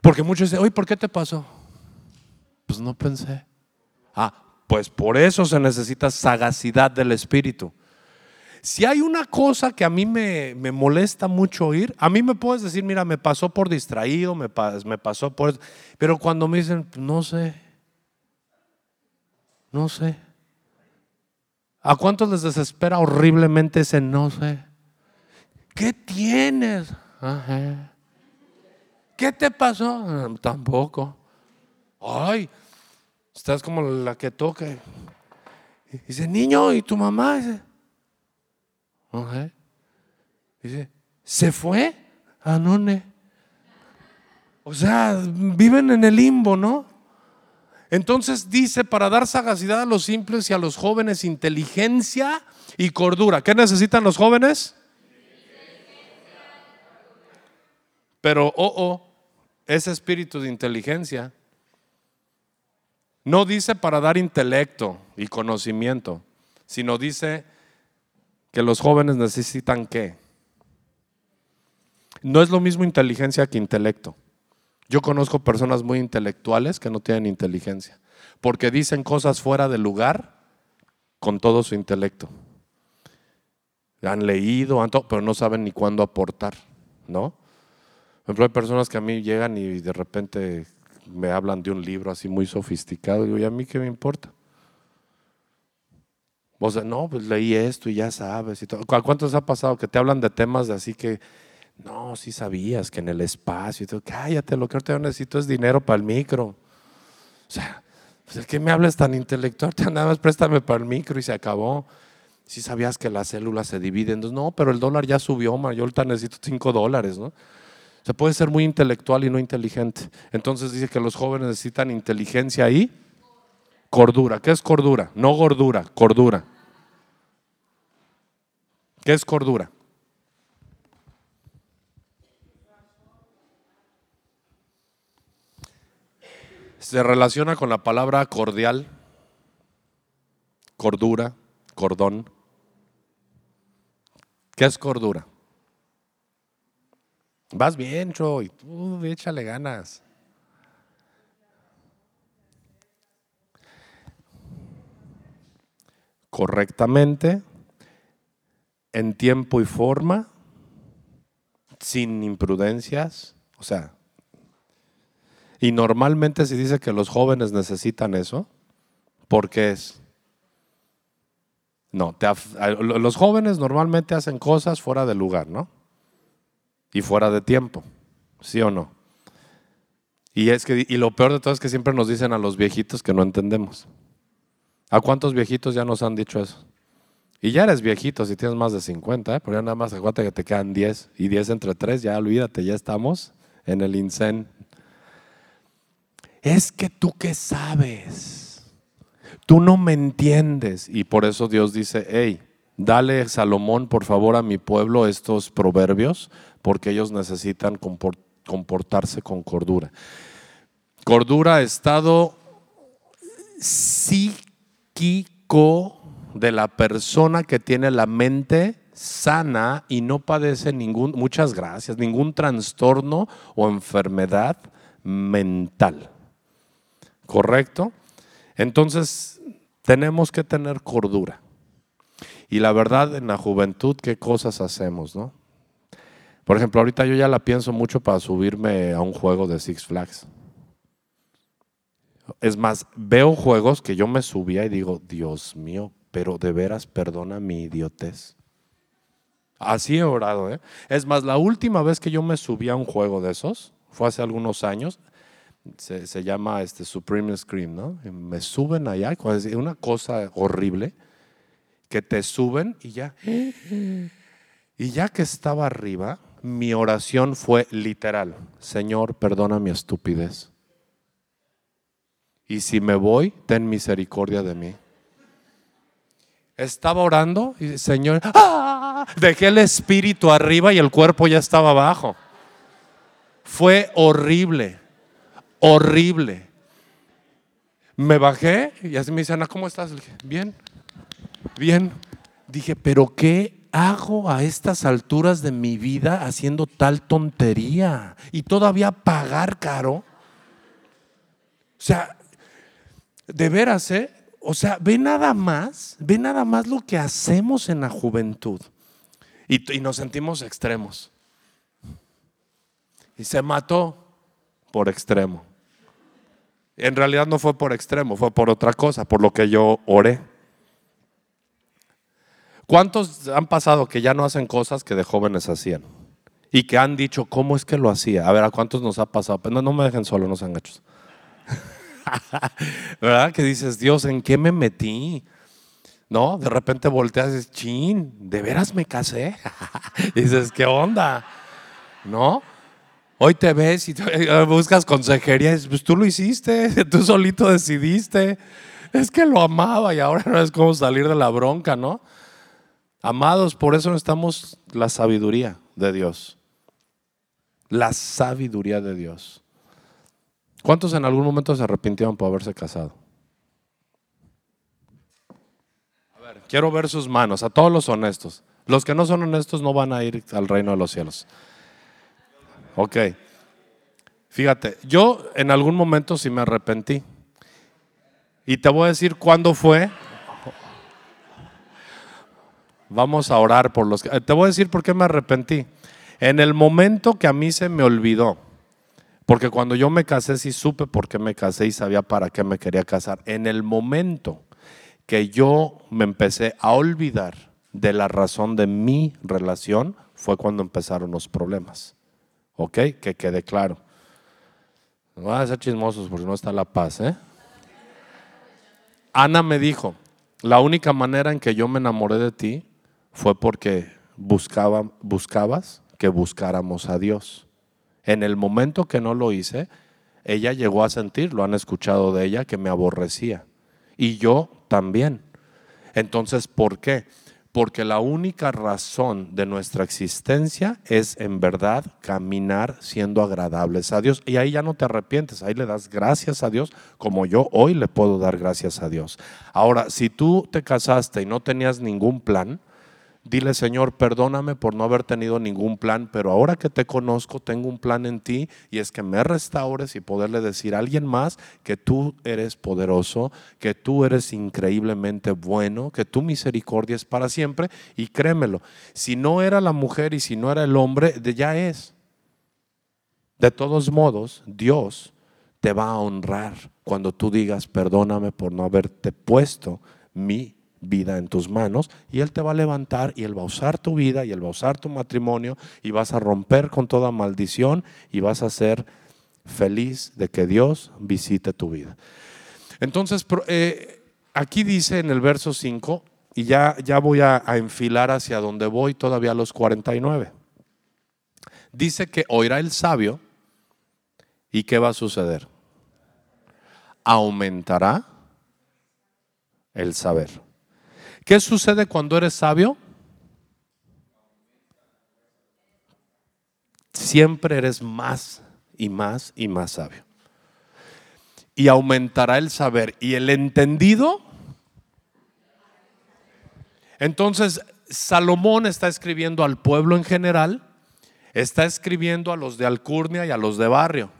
A: Porque muchos dicen, oye, ¿por qué te pasó? Pues no pensé. Ah, pues por eso se necesita sagacidad del espíritu. Si hay una cosa que a mí me, molesta mucho oír, a mí me puedes decir, mira, me pasó por distraído, me, me pasó por... Pero cuando me dicen, no sé, no sé. ¿A cuántos les desespera horriblemente ese no sé? ¿Qué tienes? Ajá. ¿Qué te pasó? Ah, tampoco. Ay, estás como la que toca. Dice, niño, ¿y tu mamá? Dice, Dice, ¿se fue? ¿A dónde? O sea, viven en el limbo, ¿no? Entonces dice, para dar sagacidad a los simples y a los jóvenes, inteligencia y cordura. ¿Qué necesitan los jóvenes? Pero, oh, oh, ese espíritu de inteligencia no dice para dar intelecto y conocimiento, sino dice que los jóvenes necesitan qué. No es lo mismo inteligencia que intelecto. Yo conozco personas muy intelectuales que no tienen inteligencia, porque dicen cosas fuera de lugar con todo su intelecto. Han leído, pero no saben ni cuándo aportar, ¿no? Por ejemplo, hay personas que a mí llegan y de repente me hablan de un libro así muy sofisticado. Y digo, ¿y a mí qué me importa? O sea, no, pues leí esto y ya sabes. Y todo. ¿A cuántos ha pasado que te hablan de temas así que, no, sí sabías que en el espacio y todo, cállate, lo que ahorita necesito es dinero para el micro. O sea, pues el que me hables tan intelectual, *laughs* nada más préstame para el micro y se acabó. Sí sabías que las células se dividen. No, pero el dólar ya subió, man, yo ahorita necesito cinco dólares, ¿no? Se puede ser muy intelectual y no inteligente. Entonces dice que los jóvenes necesitan inteligencia y cordura. ¿Qué es cordura? No gordura, cordura. ¿Qué es cordura? Se relaciona con la palabra cordial, cordura, cordón. ¿Qué es cordura? Vas bien, Troy. Tú échale ganas. Correctamente, en tiempo y forma, sin imprudencias. O sea, y normalmente se dice que los jóvenes necesitan eso. ¿Por qué es? No, los jóvenes normalmente hacen cosas fuera de lugar, ¿no? y fuera de tiempo, ¿sí o no? Y, es que, y lo peor de todo es que siempre nos dicen a los viejitos que no entendemos. ¿A cuántos viejitos ya nos han dicho eso? Y ya eres viejito si tienes más de 50, ¿eh? ya nada más acuérdate que te quedan 10 y 10 entre 3, ya olvídate, ya estamos en el INSEN. Es que tú qué sabes, tú no me entiendes y por eso Dios dice, hey, dale Salomón por favor a mi pueblo estos proverbios porque ellos necesitan comportarse con cordura. Cordura, estado psíquico de la persona que tiene la mente sana y no padece ningún, muchas gracias, ningún trastorno o enfermedad mental. ¿Correcto? Entonces, tenemos que tener cordura. Y la verdad, en la juventud, ¿qué cosas hacemos, no? Por ejemplo, ahorita yo ya la pienso mucho para subirme a un juego de Six Flags. Es más, veo juegos que yo me subía y digo, Dios mío, pero de veras perdona mi idiotez. Así he orado, ¿eh? Es más, la última vez que yo me subí a un juego de esos fue hace algunos años. Se, llama este Supreme Scream, ¿no? me suben allá, una cosa horrible, que te suben y ya. Y ya que estaba arriba, mi oración fue literal, Señor, perdona mi estupidez. Y si me voy, ten misericordia de mí. Estaba orando y Señor, ¡ah! dejé el espíritu arriba y el cuerpo ya estaba abajo. Fue horrible, horrible. Me bajé y así me dicen, ¿cómo estás? dije, bien, bien. Dije, pero qué hago a estas alturas de mi vida haciendo tal tontería? Y todavía pagar caro. O sea, de veras, ¿eh? O sea, ve nada más, ve nada más lo que hacemos en la juventud. Y nos sentimos extremos. Y se mató por extremo. En realidad no fue por extremo, fue por otra cosa, por lo que yo oré. ¿Cuántos han pasado que ya no hacen cosas que de jóvenes hacían? Y que han dicho, ¿cómo es que lo hacía? A ver, ¿a cuántos nos ha pasado? No, no me dejen solo, no sean gachos. *laughs* ¿Verdad? Que dices, Dios, ¿en qué me metí? ¿No? De repente volteas y dices, chin, ¿de veras me casé? *laughs* dices, ¿qué onda? ¿No? Hoy te ves y *laughs* buscas consejería, pues tú lo hiciste, *laughs* tú solito decidiste. Es que lo amaba y ahora *laughs* no es como salir de la bronca, ¿no? Amados, por eso necesitamos la sabiduría de Dios. La sabiduría de Dios. ¿Cuántos en algún momento se arrepintieron por haberse casado? A ver, quiero ver sus manos, a todos los honestos. Los que no son honestos no van a ir al reino de los cielos. Ok. Fíjate, yo en algún momento sí me arrepentí. Y te voy a decir cuándo fue Vamos a orar por los. Te voy a decir por qué me arrepentí. En el momento que a mí se me olvidó, porque cuando yo me casé sí supe por qué me casé y sabía para qué me quería casar. En el momento que yo me empecé a olvidar de la razón de mi relación, fue cuando empezaron los problemas. ¿Ok? Que quede claro. No van a ser chismosos porque no está la paz. ¿eh? Ana me dijo, la única manera en que yo me enamoré de ti fue porque buscaba, buscabas que buscáramos a Dios. En el momento que no lo hice, ella llegó a sentir, lo han escuchado de ella, que me aborrecía. Y yo también. Entonces, ¿por qué? Porque la única razón de nuestra existencia es en verdad caminar siendo agradables a Dios. Y ahí ya no te arrepientes, ahí le das gracias a Dios como yo hoy le puedo dar gracias a Dios. Ahora, si tú te casaste y no tenías ningún plan, Dile, Señor, perdóname por no haber tenido ningún plan, pero ahora que te conozco, tengo un plan en ti y es que me restaures y poderle decir a alguien más que tú eres poderoso, que tú eres increíblemente bueno, que tu misericordia es para siempre y créemelo, si no era la mujer y si no era el hombre, ya es. De todos modos, Dios te va a honrar cuando tú digas, perdóname por no haberte puesto mi vida en tus manos y Él te va a levantar y Él va a usar tu vida y Él va a usar tu matrimonio y vas a romper con toda maldición y vas a ser feliz de que Dios visite tu vida. Entonces, eh, aquí dice en el verso 5, y ya, ya voy a, enfilar hacia donde voy todavía a los 49. Dice que oirá el sabio y ¿qué va a suceder? Aumentará el saber. ¿Qué sucede cuando eres sabio? Siempre eres más y más y más sabio. Y aumentará el saber y el entendido. Entonces, Salomón está escribiendo al pueblo en general, está escribiendo a los de Alcurnia y a los de barrio.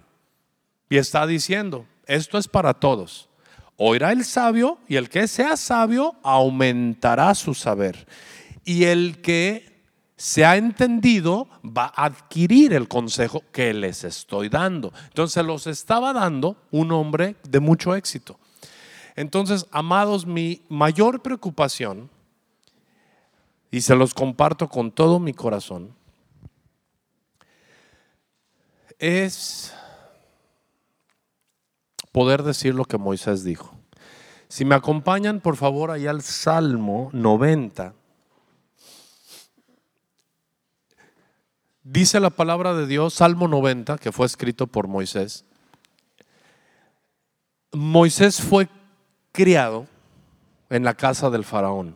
A: Y está diciendo, esto es para todos oirá el sabio y el que sea sabio aumentará su saber. Y el que se ha entendido va a adquirir el consejo que les estoy dando. Entonces los estaba dando un hombre de mucho éxito. Entonces, amados, mi mayor preocupación, y se los comparto con todo mi corazón, es poder decir lo que Moisés dijo. Si me acompañan, por favor, ahí al Salmo 90. Dice la palabra de Dios, Salmo 90, que fue escrito por Moisés. Moisés fue criado en la casa del faraón.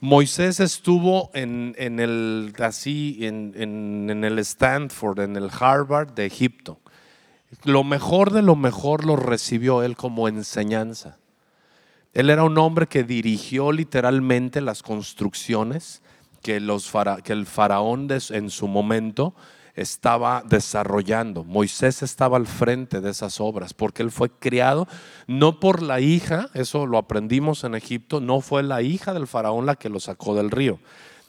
A: Moisés estuvo en, el así en, en, el Stanford, en el Harvard de Egipto. Lo mejor de lo mejor lo recibió él como enseñanza. Él era un hombre que dirigió literalmente las construcciones que, los que el faraón en su momento estaba desarrollando. Moisés estaba al frente de esas obras porque él fue criado no por la hija, eso lo aprendimos en Egipto, no fue la hija del faraón la que lo sacó del río.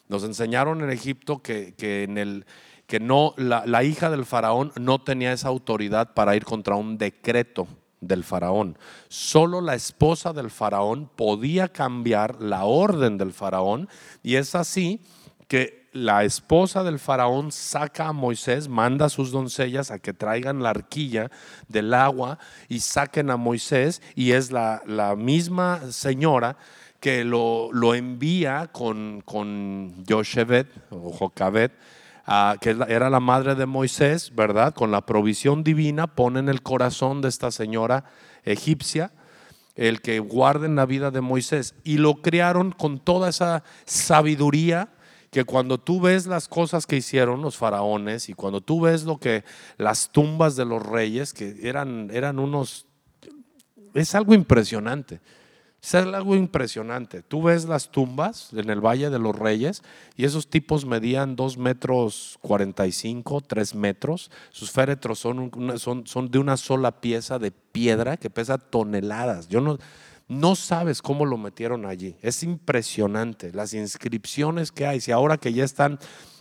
A: Nos enseñaron en Egipto que, que en el, que no, la, hija del faraón no tenía esa autoridad para ir contra un decreto del faraón. Solo la esposa del faraón podía cambiar la orden del faraón y es así que la esposa del faraón saca a Moisés, manda a sus doncellas a que traigan la arquilla del agua y saquen a Moisés y es la, la misma señora que lo, lo envía con, con o Jocabet, que era la madre de Moisés, ¿verdad? Con la provisión divina, pone en el corazón de esta señora egipcia el que guarden la vida de Moisés. Y lo crearon con toda esa sabiduría que cuando tú ves las cosas que hicieron los faraones y cuando tú ves lo que las tumbas de los reyes, que eran, eran unos, es algo impresionante. Es algo impresionante. Tú ves las tumbas en el Valle de los Reyes y esos tipos medían 2 metros 45, 3 metros. Sus féretros son, son, de una sola pieza de piedra que pesa toneladas. Yo no, no sabes cómo lo metieron allí. Es impresionante las inscripciones que hay. Si ahora que ya están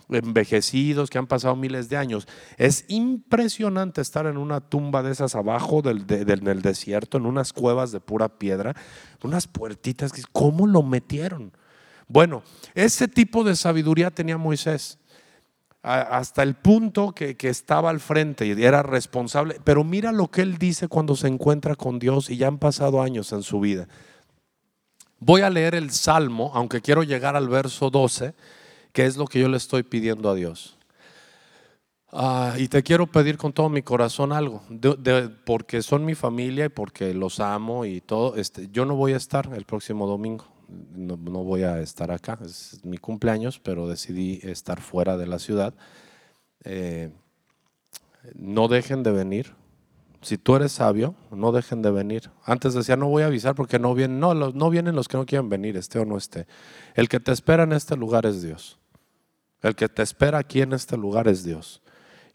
A: envejecidos, que han pasado miles de años. Es impresionante estar en una tumba de esas abajo del, del, desierto, en unas cuevas de pura piedra, unas puertitas. ¿Cómo lo metieron? Bueno, ese tipo de sabiduría tenía Moisés hasta el punto que, que, estaba al frente y era responsable. Pero mira lo que él dice cuando se encuentra con Dios y ya han pasado años en su vida. Voy a leer el Salmo, aunque quiero llegar al verso 12 ¿Qué es lo que yo le estoy pidiendo a Dios? Ah, y te quiero pedir con todo mi corazón algo, porque son mi familia y porque los amo y todo. Este, yo no voy a estar el próximo domingo, no, voy a estar acá, es mi cumpleaños, pero decidí estar fuera de la ciudad. Eh, no dejen de venir. Si tú eres sabio, no dejen de venir. Antes decía, no voy a avisar porque no vienen. No, no vienen los que no quieren venir, esté o no esté. El que te espera en este lugar es Dios. El que te espera aquí en este lugar es Dios.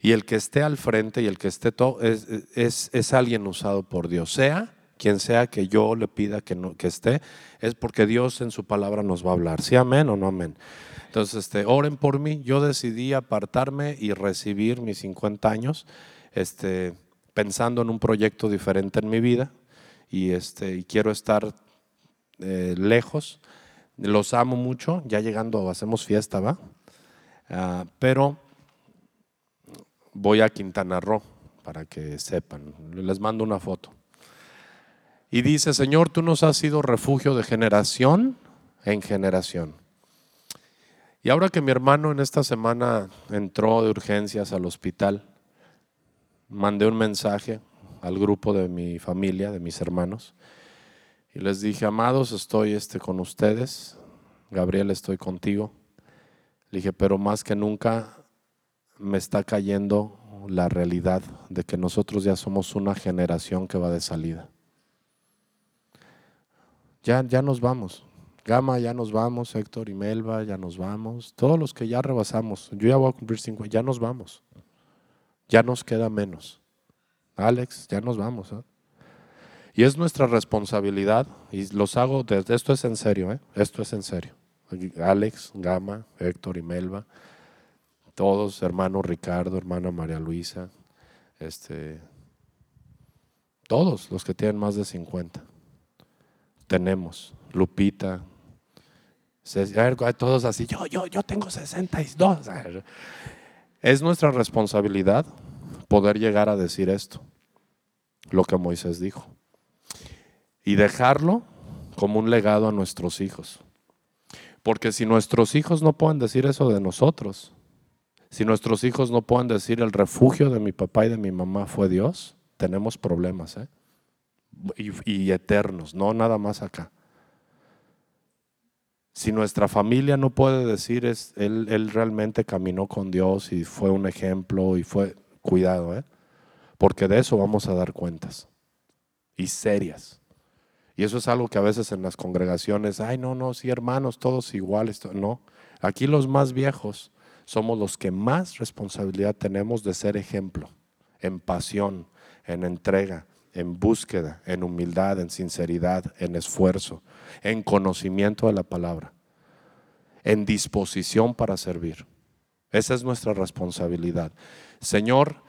A: Y el que esté al frente y el que esté todo es, es, alguien usado por Dios. Sea quien sea que yo le pida que, no, que esté, es porque Dios en su palabra nos va a hablar. ¿Sí amén o no amén? Entonces, este, oren por mí. Yo decidí apartarme y recibir mis 50 años, este, pensando en un proyecto diferente en mi vida y, este, quiero estar eh, lejos. Los amo mucho. Ya llegando, hacemos fiesta, ¿va? Ah, pero voy a Quintana Roo para que sepan. Les mando una foto. Y dice, Señor, tú nos has sido refugio de generación en generación. Y ahora que mi hermano en esta semana entró de urgencias al hospital, mandé un mensaje al grupo de mi familia, de mis hermanos, y les dije, amados, estoy este, con ustedes, Gabriel, estoy contigo. Le dije, pero más que nunca me está cayendo la realidad de que nosotros ya somos una generación que va de salida. Ya, ya nos vamos. Gama, ya nos vamos. Héctor y Melba, ya nos vamos. Todos los que ya rebasamos. Yo ya voy a cumplir cinco, ya nos vamos. Ya nos queda menos. Alex, ya nos vamos. ¿eh? Y es nuestra responsabilidad, y los hago, desde, esto es en serio, ¿eh? esto es en serio. Alex, Gama, Héctor y Melba, todos, hermano Ricardo, hermana María Luisa, este, todos los que tienen más de 50. Tenemos, Lupita, todos así, yo, yo, yo tengo 62. Es nuestra responsabilidad poder llegar a decir esto, lo que Moisés dijo, y dejarlo como un legado a nuestros hijos. Porque si nuestros hijos no pueden decir eso de nosotros, si nuestros hijos no pueden decir el refugio de mi papá y de mi mamá fue Dios, tenemos problemas, ¿eh? y, eternos, no nada más acá. Si nuestra familia no puede decir es él, realmente caminó con Dios y fue un ejemplo y fue cuidado, ¿eh? porque de eso vamos a dar cuentas y serias. Y eso es algo que a veces en las congregaciones, ay, no, no, sí, hermanos, todos iguales. No, aquí los más viejos somos los que más responsabilidad tenemos de ser ejemplo, en pasión, en entrega, en búsqueda, en humildad, en sinceridad, en esfuerzo, en conocimiento de la palabra, en disposición para servir. Esa es nuestra responsabilidad. Señor,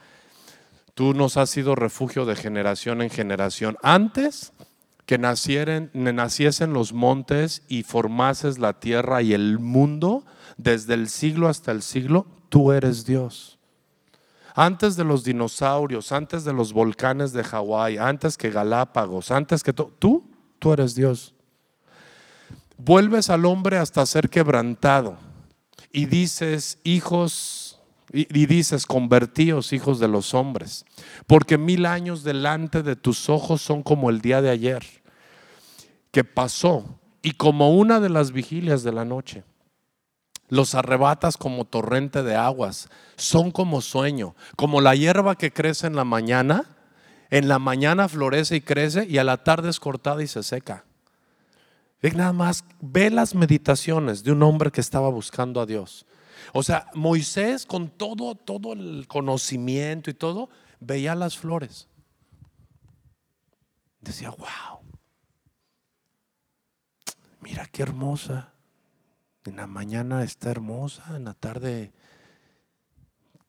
A: Tú nos has sido refugio de generación en generación. Antes que nacieren, naciesen los montes y formases la tierra y el mundo, desde el siglo hasta el siglo, tú eres Dios. Antes de los dinosaurios, antes de los volcanes de Hawái, antes que Galápagos, antes que tú, tú eres Dios. Vuelves al hombre hasta ser quebrantado y dices, hijos, y, dices, convertíos, hijos de los hombres, porque mil años delante de tus ojos son como el día de ayer, que pasó, y como una de las vigilias de la noche. Los arrebatas como torrente de aguas, son como sueño, como la hierba que crece en la mañana, en la mañana florece y crece y a la tarde es cortada y se seca. Nada más, ve las meditaciones de un hombre que estaba buscando a Dios. O sea, Moisés con todo, todo el conocimiento y todo, veía las flores. Decía, wow, mira qué hermosa. En la mañana está hermosa, en la tarde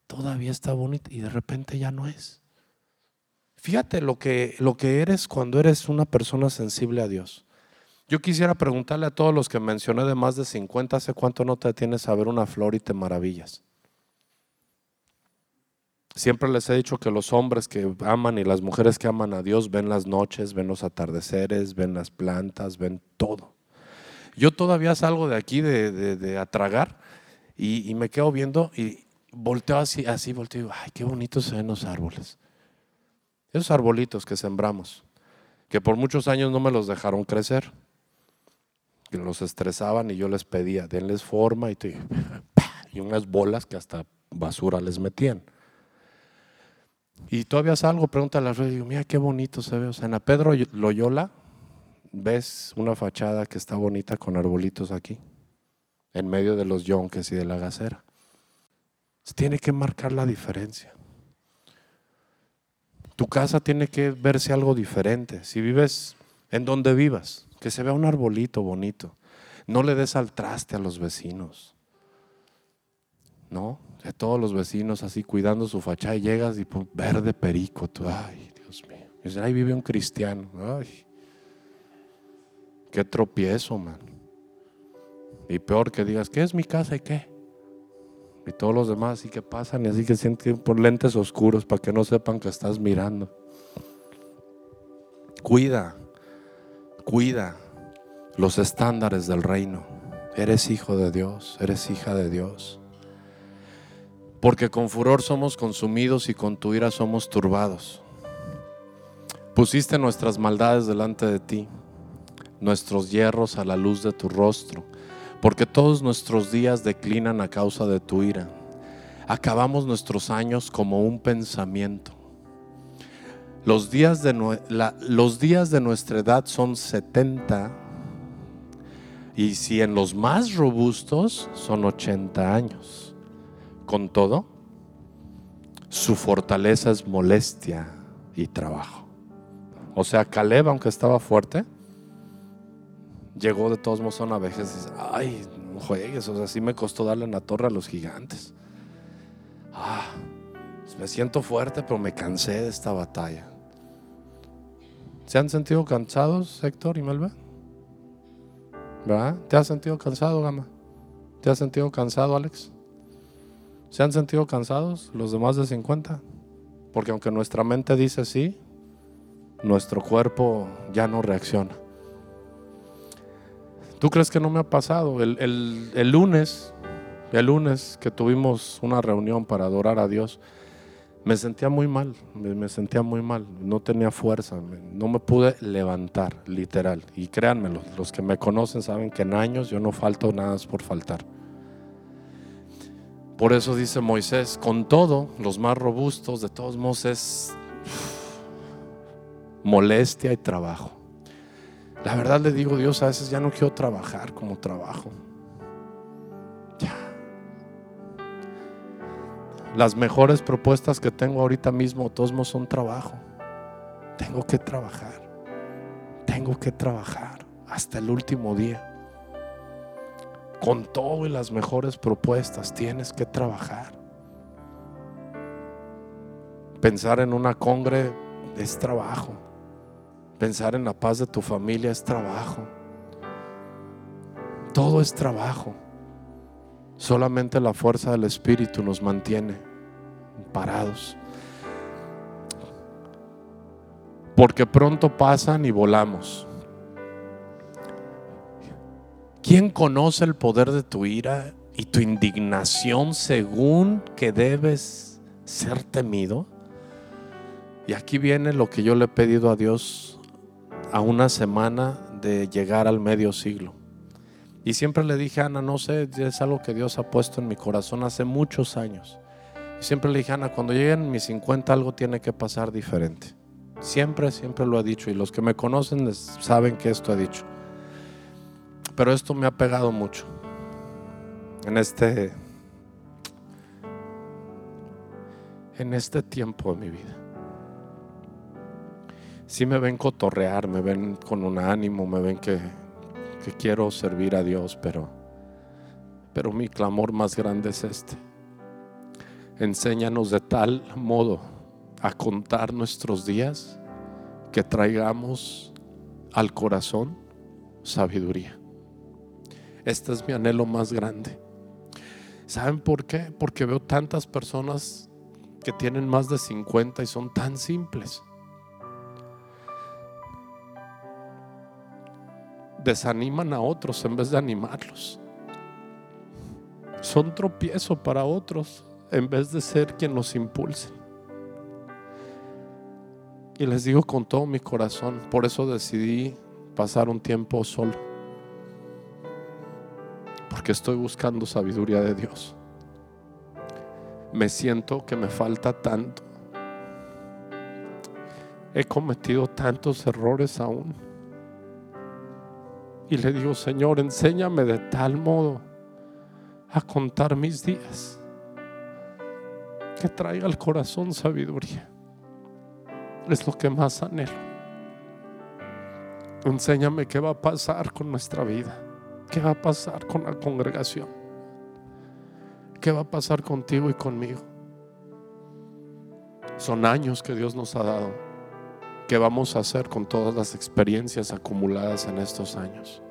A: todavía está bonita y de repente ya no es. Fíjate lo que, lo que eres cuando eres una persona sensible a Dios. Yo quisiera preguntarle a todos los que mencioné de más de 50, ¿hace cuánto no te tienes a ver una flor y te maravillas? Siempre les he dicho que los hombres que aman y las mujeres que aman a Dios ven las noches, ven los atardeceres, ven las plantas, ven todo. Yo todavía salgo de aquí de, de, a tragar y, y, me quedo viendo y volteo así, así volteo y digo, ay, qué bonitos se ven los árboles. Esos arbolitos que sembramos, que por muchos años no me los dejaron crecer los estresaban y yo les pedía, denles forma y, y unas bolas que hasta basura les metían. Y todavía salgo, pregúntale a la y digo, mira qué bonito se ve. O sea, en la Pedro Loyola ves una fachada que está bonita con arbolitos aquí, en medio de los yonques y de la gacera. Se tiene que marcar la diferencia. Tu casa tiene que verse algo diferente. Si vives en donde vivas, que se vea un arbolito bonito. No le des al traste a los vecinos. ¿No? A todos los vecinos así cuidando su fachada y llegas y pues, verde perico. ay, Dios mío. Y ahí vive un cristiano. Ay, qué tropiezo, man. Y peor que digas, ¿qué es mi casa y qué? Y todos los demás así que pasan y así que sienten por lentes oscuros para que no sepan que estás mirando. Cuida, Cuida los estándares del reino. Eres hijo de Dios, eres hija de Dios. Porque con furor somos consumidos y con tu ira somos turbados. Pusiste nuestras maldades delante de ti, nuestros hierros a la luz de tu rostro, porque todos nuestros días declinan a causa de tu ira. Acabamos nuestros años como un pensamiento. Los días de, nuestra edad son 70 y si en los más robustos son 80 años. Con todo, su fortaleza es molestia y trabajo. O sea, Caleb, aunque estaba fuerte, llegó de todos modos a una vejez y dice, ay, no juegues, o sea, sí me costó darle en la torre a los gigantes. Ah, me siento fuerte, pero me cansé de esta batalla. ¿Se han sentido cansados, Héctor y Melba? ¿Verdad? ¿Te has sentido cansado, Gama? ¿Te has sentido cansado, Alex? ¿Se han sentido cansados los demás de 50? Porque aunque nuestra mente dice sí, nuestro cuerpo ya no reacciona. ¿Tú crees que no me ha pasado? El, el lunes, el lunes que tuvimos una reunión para adorar a Dios, me sentía muy mal, me, sentía muy mal, no tenía fuerza, no me pude levantar, literal. Y créanme, los, que me conocen saben que en años yo no falto nada por faltar. Por eso dice Moisés, con todo, los más robustos, de todos modos, es molestia y trabajo. La verdad le digo, Dios, a veces ya no quiero trabajar como trabajo. Las mejores propuestas que tengo ahorita mismo, todos son trabajo. Tengo que trabajar. Tengo que trabajar hasta el último día. Con todo y las mejores propuestas tienes que trabajar. Pensar en una congre es trabajo. Pensar en la paz de tu familia es trabajo. Todo es trabajo. Solamente la fuerza del Espíritu nos mantiene parados. Porque pronto pasan y volamos. ¿Quién conoce el poder de tu ira y tu indignación según que debes ser temido? Y aquí viene lo que yo le he pedido a Dios a una semana de llegar al medio siglo. Y siempre le dije, Ana, no sé, es algo que Dios ha puesto en mi corazón hace muchos años. Y siempre le dije, Ana, cuando lleguen mis 50 algo tiene que pasar diferente. Siempre, siempre lo he dicho. Y los que me conocen saben que esto he dicho. Pero esto me ha pegado mucho. En este, en este tiempo de mi vida. Si me ven cotorrear, me ven con un ánimo, me ven que, que quiero servir a Dios, pero, pero mi clamor más grande es este. Enséñanos de tal modo a contar nuestros días que traigamos al corazón sabiduría. Este es mi anhelo más grande. ¿Saben por qué? Porque veo tantas personas que tienen más de 50 y son tan simples. Desaniman a otros en vez de animarlos. Son tropiezo para otros en vez de ser quien los impulse. Y les digo con todo mi corazón, por eso decidí pasar un tiempo solo. Porque estoy buscando sabiduría de Dios. Me siento que me falta tanto. He cometido tantos errores aún y le digo, Señor, enséñame de tal modo a contar mis días que traiga al corazón sabiduría. Es lo que más anhelo. Enséñame qué va a pasar con nuestra vida, qué va a pasar con la congregación, qué va a pasar contigo y conmigo. Son años que Dios nos ha dado. ¿Qué vamos a hacer con todas las experiencias acumuladas en estos años?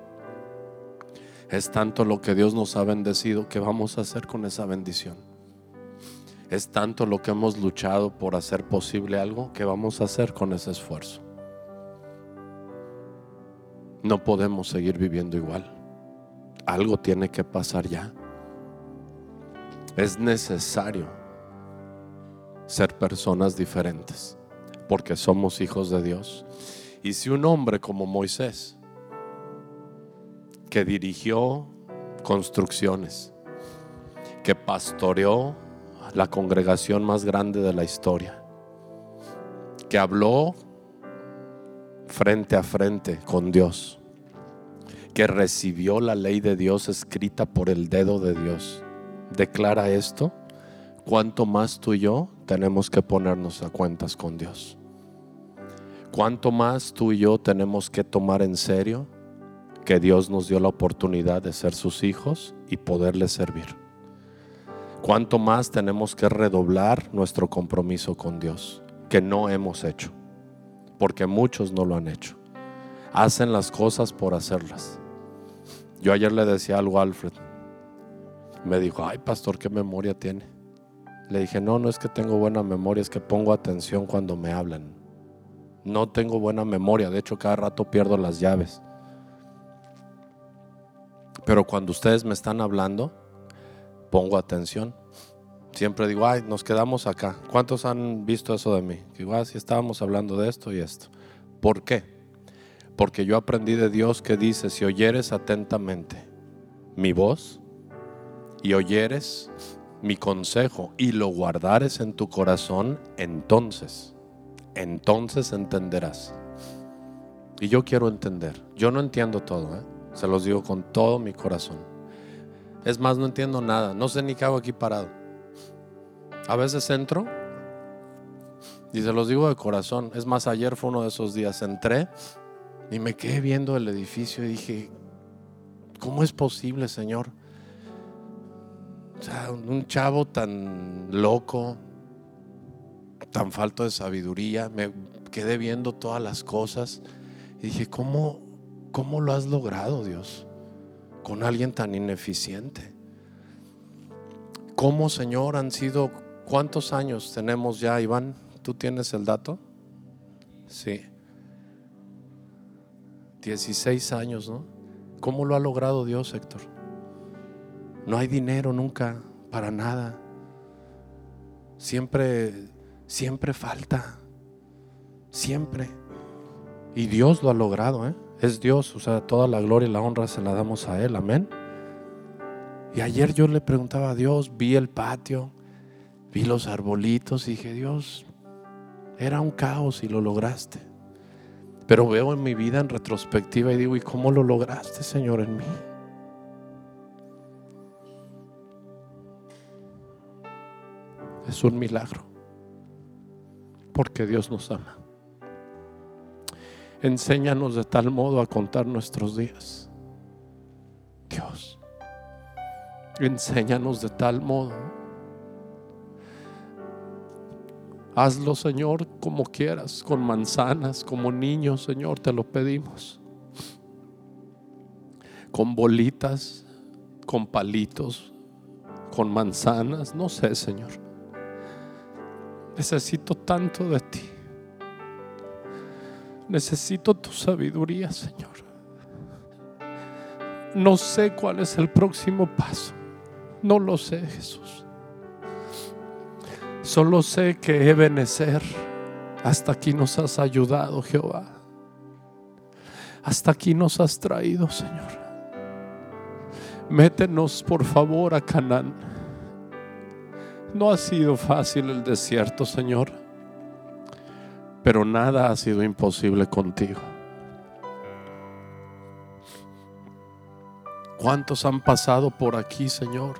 A: Es tanto lo que Dios nos ha bendecido que vamos a hacer con esa bendición. Es tanto lo que hemos luchado por hacer posible algo que vamos a hacer con ese esfuerzo. No podemos seguir viviendo igual. Algo tiene que pasar ya. Es necesario ser personas diferentes porque somos hijos de Dios. Y si un hombre como Moisés que dirigió construcciones, que pastoreó la congregación más grande de la historia, que habló frente a frente con Dios, que recibió la ley de Dios escrita por el dedo de Dios. Declara esto, cuánto más tú y yo tenemos que ponernos a cuentas con Dios. Cuánto más tú y yo tenemos que tomar en serio que Dios nos dio la oportunidad de ser sus hijos y poderle servir. Cuánto más tenemos que redoblar nuestro compromiso con Dios, que no hemos hecho, porque muchos no lo han hecho. Hacen las cosas por hacerlas. Yo ayer le decía algo a Alfred. Me dijo, ay pastor, ¿qué memoria tiene? Le dije, no, no es que tengo buena memoria, es que pongo atención cuando me hablan. No tengo buena memoria, de hecho cada rato pierdo las llaves. Pero cuando ustedes me están hablando, pongo atención. Siempre digo, ay, nos quedamos acá. ¿Cuántos han visto eso de mí? Digo, ah, sí estábamos hablando de esto y esto. ¿Por qué? Porque yo aprendí de Dios que dice, si oyeres atentamente mi voz y oyeres mi consejo y lo guardares en tu corazón, entonces, entonces entenderás. Y yo quiero entender. Yo no entiendo todo, ¿eh? Se los digo con todo mi corazón. Es más, no entiendo nada. No sé ni qué hago aquí parado. A veces entro y se los digo de corazón. Es más, ayer fue uno de esos días. Entré y me quedé viendo el edificio y dije, ¿cómo es posible, Señor? O sea, un chavo tan loco, tan falto de sabiduría, me quedé viendo todas las cosas y dije, ¿cómo, cómo lo has logrado, Dios? Con alguien tan ineficiente. ¿Cómo, Señor, han sido, cuántos años tenemos ya, Iván? ¿Tú tienes el dato? Sí. 16 años, ¿no? ¿Cómo lo ha logrado Dios, Héctor? No hay dinero nunca para nada. Siempre, siempre falta. Siempre. Y Dios lo ha logrado, ¿eh? Es Dios, o sea, toda la gloria y la honra se la damos a Él, amén. Y ayer yo le preguntaba a Dios, vi el patio, vi los arbolitos dije, Dios, era un caos y lo lograste. Pero veo en mi vida en retrospectiva y digo, ¿y cómo lo lograste, Señor, en mí? Es un milagro, porque Dios nos ama. Enséñanos de tal modo a contar nuestros días. Dios, enséñanos de tal modo. Hazlo, Señor, como quieras, con manzanas, como niños, Señor, te lo pedimos. Con bolitas, con palitos, con manzanas, no sé, Señor. Necesito tanto de ti. Necesito tu sabiduría, Señor. No sé cuál es el próximo paso. No lo sé, Jesús. Solo sé que he benecer. Hasta aquí nos has ayudado, Jehová. Hasta aquí nos has traído, Señor. Métenos, por favor, a Canaán. No ha sido fácil el desierto, Señor, pero nada ha sido imposible contigo. ¿Cuántos han pasado por aquí, Señor?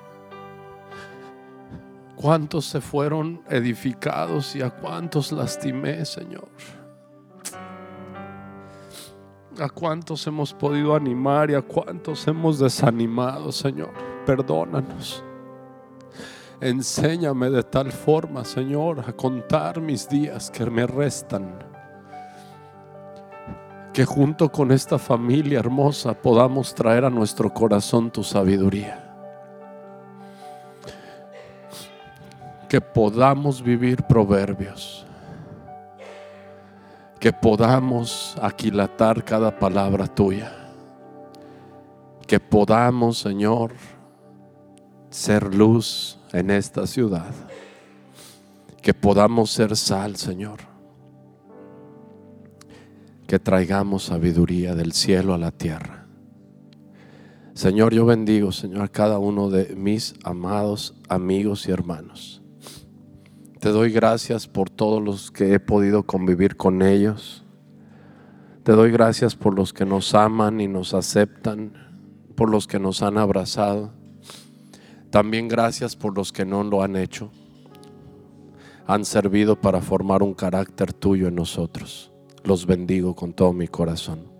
A: ¿Cuántos se fueron edificados y a cuántos lastimé, Señor? ¿A cuántos hemos podido animar y a cuántos hemos desanimado, Señor? Perdónanos. Enséñame de tal forma, Señor, a contar mis días que me restan. Que junto con esta familia hermosa podamos traer a nuestro corazón tu sabiduría. Que podamos vivir proverbios. Que podamos aquilatar cada palabra tuya. Que podamos, Señor, ser luz en esta ciudad. Que podamos ser sal, Señor. Que traigamos sabiduría del cielo a la tierra. Señor, yo bendigo, Señor, a cada uno de mis amados amigos y hermanos. Te doy gracias por todos los que he podido convivir con ellos. Te doy gracias por los que nos aman y nos aceptan, por los que nos han abrazado. También gracias por los que no lo han hecho. Han servido para formar un carácter tuyo en nosotros. Los bendigo con todo mi corazón.